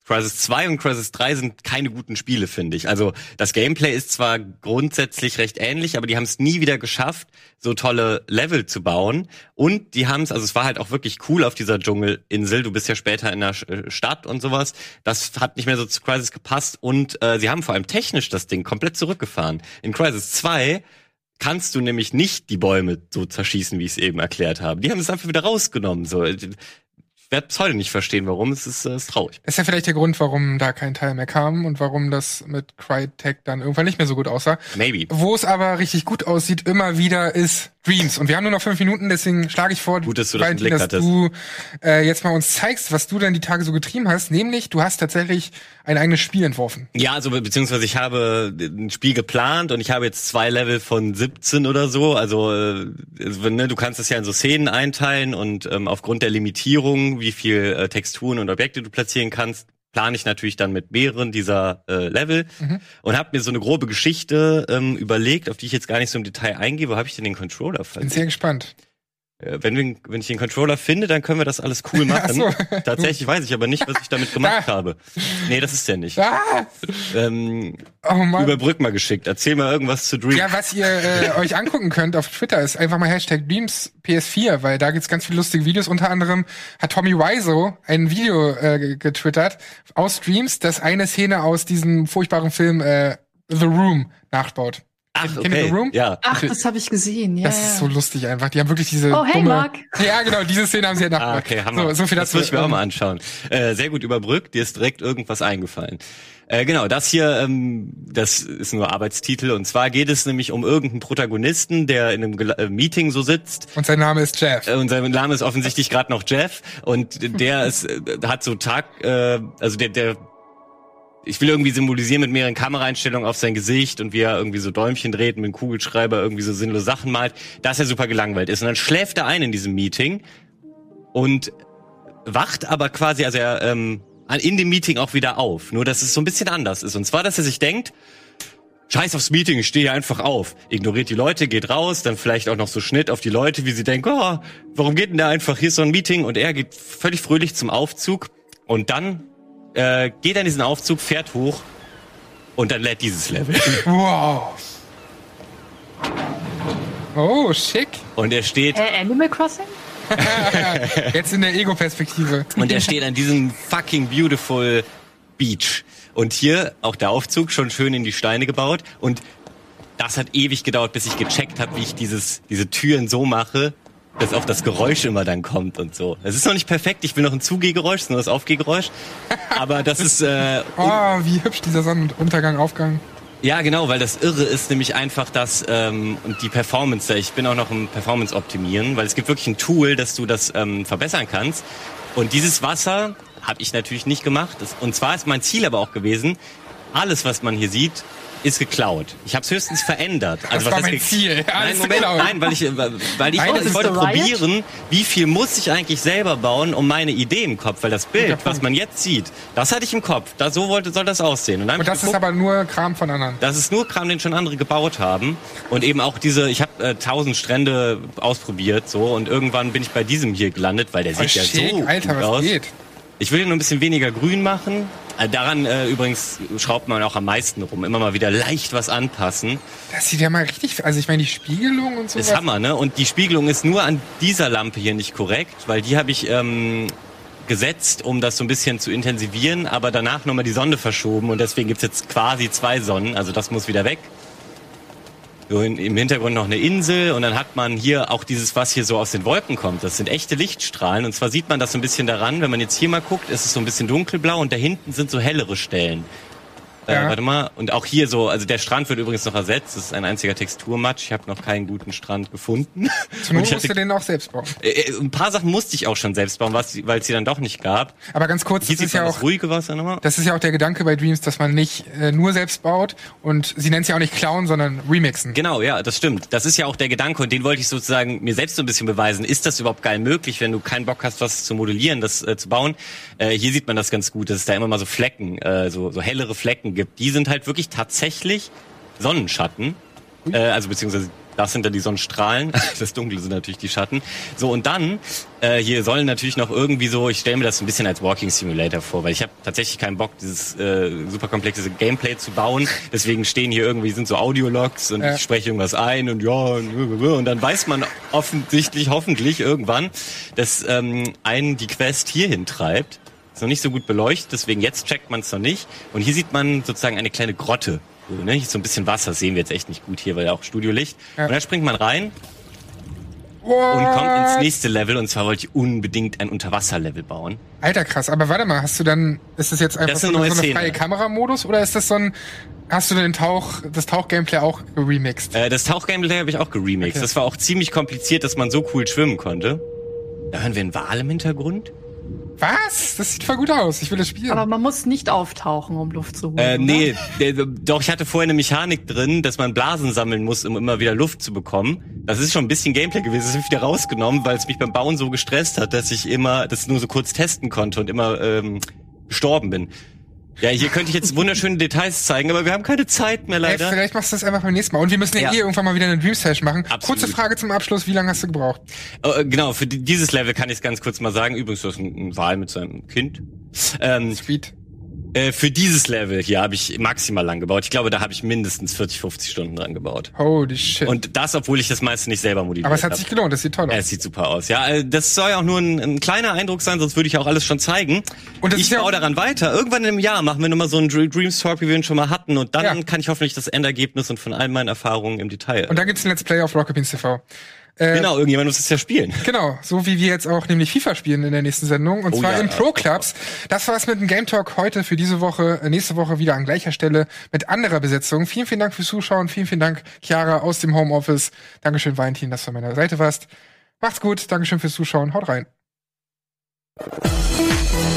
Crisis 2 und Crisis 3 sind keine guten Spiele, finde ich. Also das Gameplay ist zwar grundsätzlich recht ähnlich, aber die haben es nie wieder geschafft, so tolle Level zu bauen. Und die haben es, also es war halt auch wirklich cool auf dieser Dschungelinsel. Du bist ja später in der äh, Stadt und sowas. Das hat nicht mehr so zu Crisis gepasst. Und äh, sie haben vor allem technisch das Ding komplett zurückgefahren. In Crisis 2 kannst du nämlich nicht die Bäume so zerschießen, wie ich es eben erklärt habe. Die haben es einfach wieder rausgenommen. So, werde bis heute nicht verstehen, warum. Es ist, äh, ist traurig. Ist ja vielleicht der Grund, warum da kein Teil mehr kam und warum das mit Crytek dann irgendwann nicht mehr so gut aussah. Maybe. Wo es aber richtig gut aussieht, immer wieder ist Dreams. Und wir haben nur noch fünf Minuten, deswegen schlage ich vor, gut, dass du, das Valentin, dass du äh, jetzt mal uns zeigst, was du denn die Tage so getrieben hast. Nämlich, du hast tatsächlich ein eigenes Spiel entworfen. Ja, also beziehungsweise ich habe ein Spiel geplant und ich habe jetzt zwei Level von 17 oder so. Also, äh, ne, du kannst das ja in so Szenen einteilen und ähm, aufgrund der Limitierung, wie viel äh, Texturen und Objekte du platzieren kannst, plane ich natürlich dann mit mehreren dieser äh, Level mhm. und habe mir so eine grobe Geschichte ähm, überlegt, auf die ich jetzt gar nicht so im Detail eingehe. Wo habe ich denn den Controller verlegt? Bin sehr gespannt. Äh, wenn, wir, wenn ich den Controller finde, dann können wir das alles cool machen. So. Tatsächlich weiß ich aber nicht, was ich damit gemacht habe. Nee, das ist der nicht. Ah. Ähm, oh Mann. Überbrück mal geschickt. Erzähl mal irgendwas zu Dreams. Ja, was ihr äh, euch angucken könnt auf Twitter ist einfach mal Hashtag Dreams PS4, weil da gibt's ganz viele lustige Videos. Unter anderem hat Tommy Wiseau ein Video äh, getwittert aus Dreams, das eine Szene aus diesem furchtbaren Film äh, The Room nachbaut. Ach, okay. The Room? Ja. Ach, das habe ich gesehen. Ja, das ja. ist so lustig einfach. Die haben wirklich diese Oh, hey, dumme, Mark. Ja, genau, diese Szene haben sie ja nachgebaut. Ah, okay, haben so, so viel dazu. Das muss ich mir auch mal anschauen. Äh, sehr gut überbrückt. Dir ist direkt irgendwas eingefallen. Äh, genau, das hier, ähm, das ist nur Arbeitstitel. Und zwar geht es nämlich um irgendeinen Protagonisten, der in einem äh, Meeting so sitzt. Und sein Name ist Jeff. Äh, und sein Name ist offensichtlich gerade noch Jeff. Und der *laughs* ist, äh, hat so Tag, äh, also der, der ich will irgendwie symbolisieren mit mehreren Kameraeinstellungen auf sein Gesicht und wie er irgendwie so Däumchen dreht mit dem Kugelschreiber irgendwie so sinnlose Sachen malt, dass er super gelangweilt ist. Und dann schläft er ein in diesem Meeting und wacht aber quasi, also er ähm, in dem Meeting auch wieder auf. Nur dass es so ein bisschen anders ist. Und zwar, dass er sich denkt, Scheiß aufs Meeting, ich stehe einfach auf. Ignoriert die Leute, geht raus, dann vielleicht auch noch so Schnitt auf die Leute, wie sie denken, oh, warum geht denn der einfach, hier ist so ein Meeting und er geht völlig fröhlich zum Aufzug und dann äh, geht in diesen Aufzug, fährt hoch und dann lädt dieses Level. *laughs* Wow. Oh, schick. Und er steht Äh, Animal Crossing? *laughs* Jetzt in der Ego-Perspektive. und er steht an diesem fucking beautiful Beach. Und hier auch der Aufzug schon schön in die Steine gebaut und das hat ewig gedauert, bis ich gecheckt habe, wie ich dieses, diese Türen so mache, dass auch das Geräusch immer dann kommt und so. Es ist noch nicht perfekt, ich will noch ein Zugehgeräusch, nur das Aufgehgeräusch. Aber das ist, äh, *laughs* Oh, wie hübsch dieser Sonnenuntergang, Aufgang. ja genau, weil das Irre ist nämlich einfach das, ähm, und die Performance, ich bin auch noch im Performance optimieren, weil es gibt wirklich ein Tool, dass du das ähm, verbessern kannst. Und dieses Wasser habe ich natürlich nicht gemacht. Und zwar ist mein Ziel aber auch gewesen, alles, was man hier sieht, ist geklaut. Ich habe es höchstens verändert. Also Das war was mein heißt Ziel. Nein, Moment, nein, weil ich, äh, weil ich wollte, wollte ist probieren, wie viel muss ich eigentlich selber bauen, um meine Idee im Kopf, weil das Bild, was man jetzt sieht, das hatte ich im Kopf. Da so wollte, soll das aussehen. Und ich das ist geguckt, aber nur Kram von anderen. das ist nur Kram, den schon andere gebaut haben. Und eben auch diese, ich habe äh, tausend Strände ausprobiert so und irgendwann bin ich bei diesem hier gelandet, weil der Oh, sieht ja schick, so Alter, gut was aus. geht? Ich will ihn nur ein bisschen weniger grün machen. Äh, daran äh, übrigens schraubt man auch am meisten rum. Immer mal wieder leicht was anpassen. Das sieht ja mal richtig, also ich meine die Spiegelung und so. Ist Hammer, ne? Und die Spiegelung ist nur an dieser Lampe hier nicht korrekt, weil die habe ich ähm, gesetzt, um das so ein bisschen zu intensivieren, aber danach nochmal die Sonne verschoben und deswegen gibt's jetzt quasi zwei Sonnen, also das muss wieder weg. Im Hintergrund noch eine Insel und dann hat man hier auch dieses, was hier so aus den Wolken kommt. Das sind echte Lichtstrahlen und zwar sieht man das so ein bisschen daran, wenn man jetzt hier mal guckt, ist es so ein bisschen dunkelblau und da hinten sind so hellere Stellen. Äh, Ja. warte mal. Und auch hier so, also der Strand wird übrigens noch ersetzt. Das ist ein einziger Texturmatsch. Ich habe noch keinen guten Strand gefunden. *laughs* Und Not musst du den auch selbst bauen. äh, äh, ein paar Sachen musste ich auch schon selbst bauen, weil es sie dann doch nicht gab. Aber ganz kurz, Hier das sieht ist ja das auch ruhige Wasser nochmal. Das ist ja auch der Gedanke bei Dreams, dass man nicht äh, nur selbst baut und sie nennt es ja auch nicht klauen, sondern remixen. Genau, ja, das stimmt. Das ist ja auch der Gedanke und den wollte ich sozusagen mir selbst so ein bisschen beweisen. Ist das überhaupt geil möglich, wenn du keinen Bock hast, was zu modellieren, das äh, zu bauen? Äh, hier sieht man das ganz gut, dass es da immer mal so Flecken, äh, so, so hellere Flecken gibt. Die sind halt wirklich tatsächlich Sonnenschatten. Äh, also beziehungsweise das sind dann die Sonnenstrahlen, *laughs* das Dunkle sind natürlich die Schatten. So und dann äh, hier sollen natürlich noch irgendwie so, ich stelle mir das ein bisschen als Walking Simulator vor, weil ich habe tatsächlich keinen Bock, dieses äh, super komplexe Gameplay zu bauen. Deswegen stehen hier irgendwie sind so Audiologs und Ja. ich spreche irgendwas ein und ja und, und dann weiß man offensichtlich, hoffentlich irgendwann, dass ähm, einen die Quest hierhin treibt. Ist noch nicht so gut beleuchtet, deswegen jetzt checkt man es noch nicht. Und hier sieht man sozusagen eine kleine Grotte. So, ne? Hier ist so ein bisschen Wasser, das sehen wir jetzt echt nicht gut hier, weil ja auch Studiolicht. Ja. Und dann springt man rein und kommt ins nächste Level. Und zwar wollte ich unbedingt ein Unterwasserlevel bauen. Alter, krass. Aber warte mal, hast du dann, ist das jetzt einfach Das so, eine so eine freie Kameramodus oder ist das so ein, hast du den Tauch, das Tauchgameplay auch remixed? Äh, das Tauchgameplay habe ich auch geremixed. Okay. Das war auch ziemlich kompliziert, dass man so cool schwimmen konnte. Da hören wir einen Wal im Hintergrund. Was? Das sieht voll gut aus. Ich will das spielen. Aber man muss nicht auftauchen, um Luft zu holen. Äh, oder? nee, doch, ich hatte vorher eine Mechanik drin, dass man Blasen sammeln muss, um immer wieder Luft zu bekommen. Das ist schon ein bisschen Gameplay gewesen, das habe ich wieder rausgenommen, weil es mich beim Bauen so gestresst hat, dass ich immer das nur so kurz testen konnte und immer ähm, gestorben bin. Ja, hier könnte ich jetzt wunderschöne Details zeigen, aber wir haben keine Zeit mehr Ey, leider. vielleicht machst du das einfach beim nächsten Mal. Und wir müssen ja, Ja. eh irgendwann mal wieder eine Dream Session machen. Absolut. Kurze Frage zum Abschluss. Wie lange hast du gebraucht? Oh, äh, genau, für di- dieses Level kann ich es ganz kurz mal sagen. Übrigens, du hast ein, ein Wal mit seinem Kind. Ähm, Sweet. Äh, für dieses Level hier habe ich maximal lang gebaut. Ich glaube, da habe ich mindestens 40, 50 Stunden dran gebaut. Holy shit. Und das, obwohl ich das meiste nicht selber modelliert Aber es hat habe. sich gelohnt. Das sieht toll aus. es sieht super aus. Ja, äh, das soll ja auch nur ein, ein kleiner Eindruck sein, sonst würde ich auch alles schon zeigen. Und ich ja baue daran weiter. Irgendwann im Jahr machen wir nochmal so einen Dr- Dreams Talk, wie wir ihn schon mal hatten. Und dann Ja. kann ich hoffentlich das Endergebnis und von all meinen Erfahrungen im Detail. Und dann gibt's ein Let's Play auf Rocket Beans TV. Äh, genau, irgendjemand muss es ja spielen. Genau, so wie wir jetzt auch nämlich FIFA spielen in der nächsten Sendung. Und Oh zwar ja, in. Pro Clubs. Das war's mit dem Game Talk heute für diese Woche. Nächste Woche wieder an gleicher Stelle mit anderer Besetzung. Vielen, vielen Dank fürs Zuschauen. Vielen, vielen Dank, Chiara aus dem Homeoffice. Dankeschön, Valentin, dass du an meiner Seite warst. Macht's gut. Dankeschön fürs Zuschauen. Haut rein.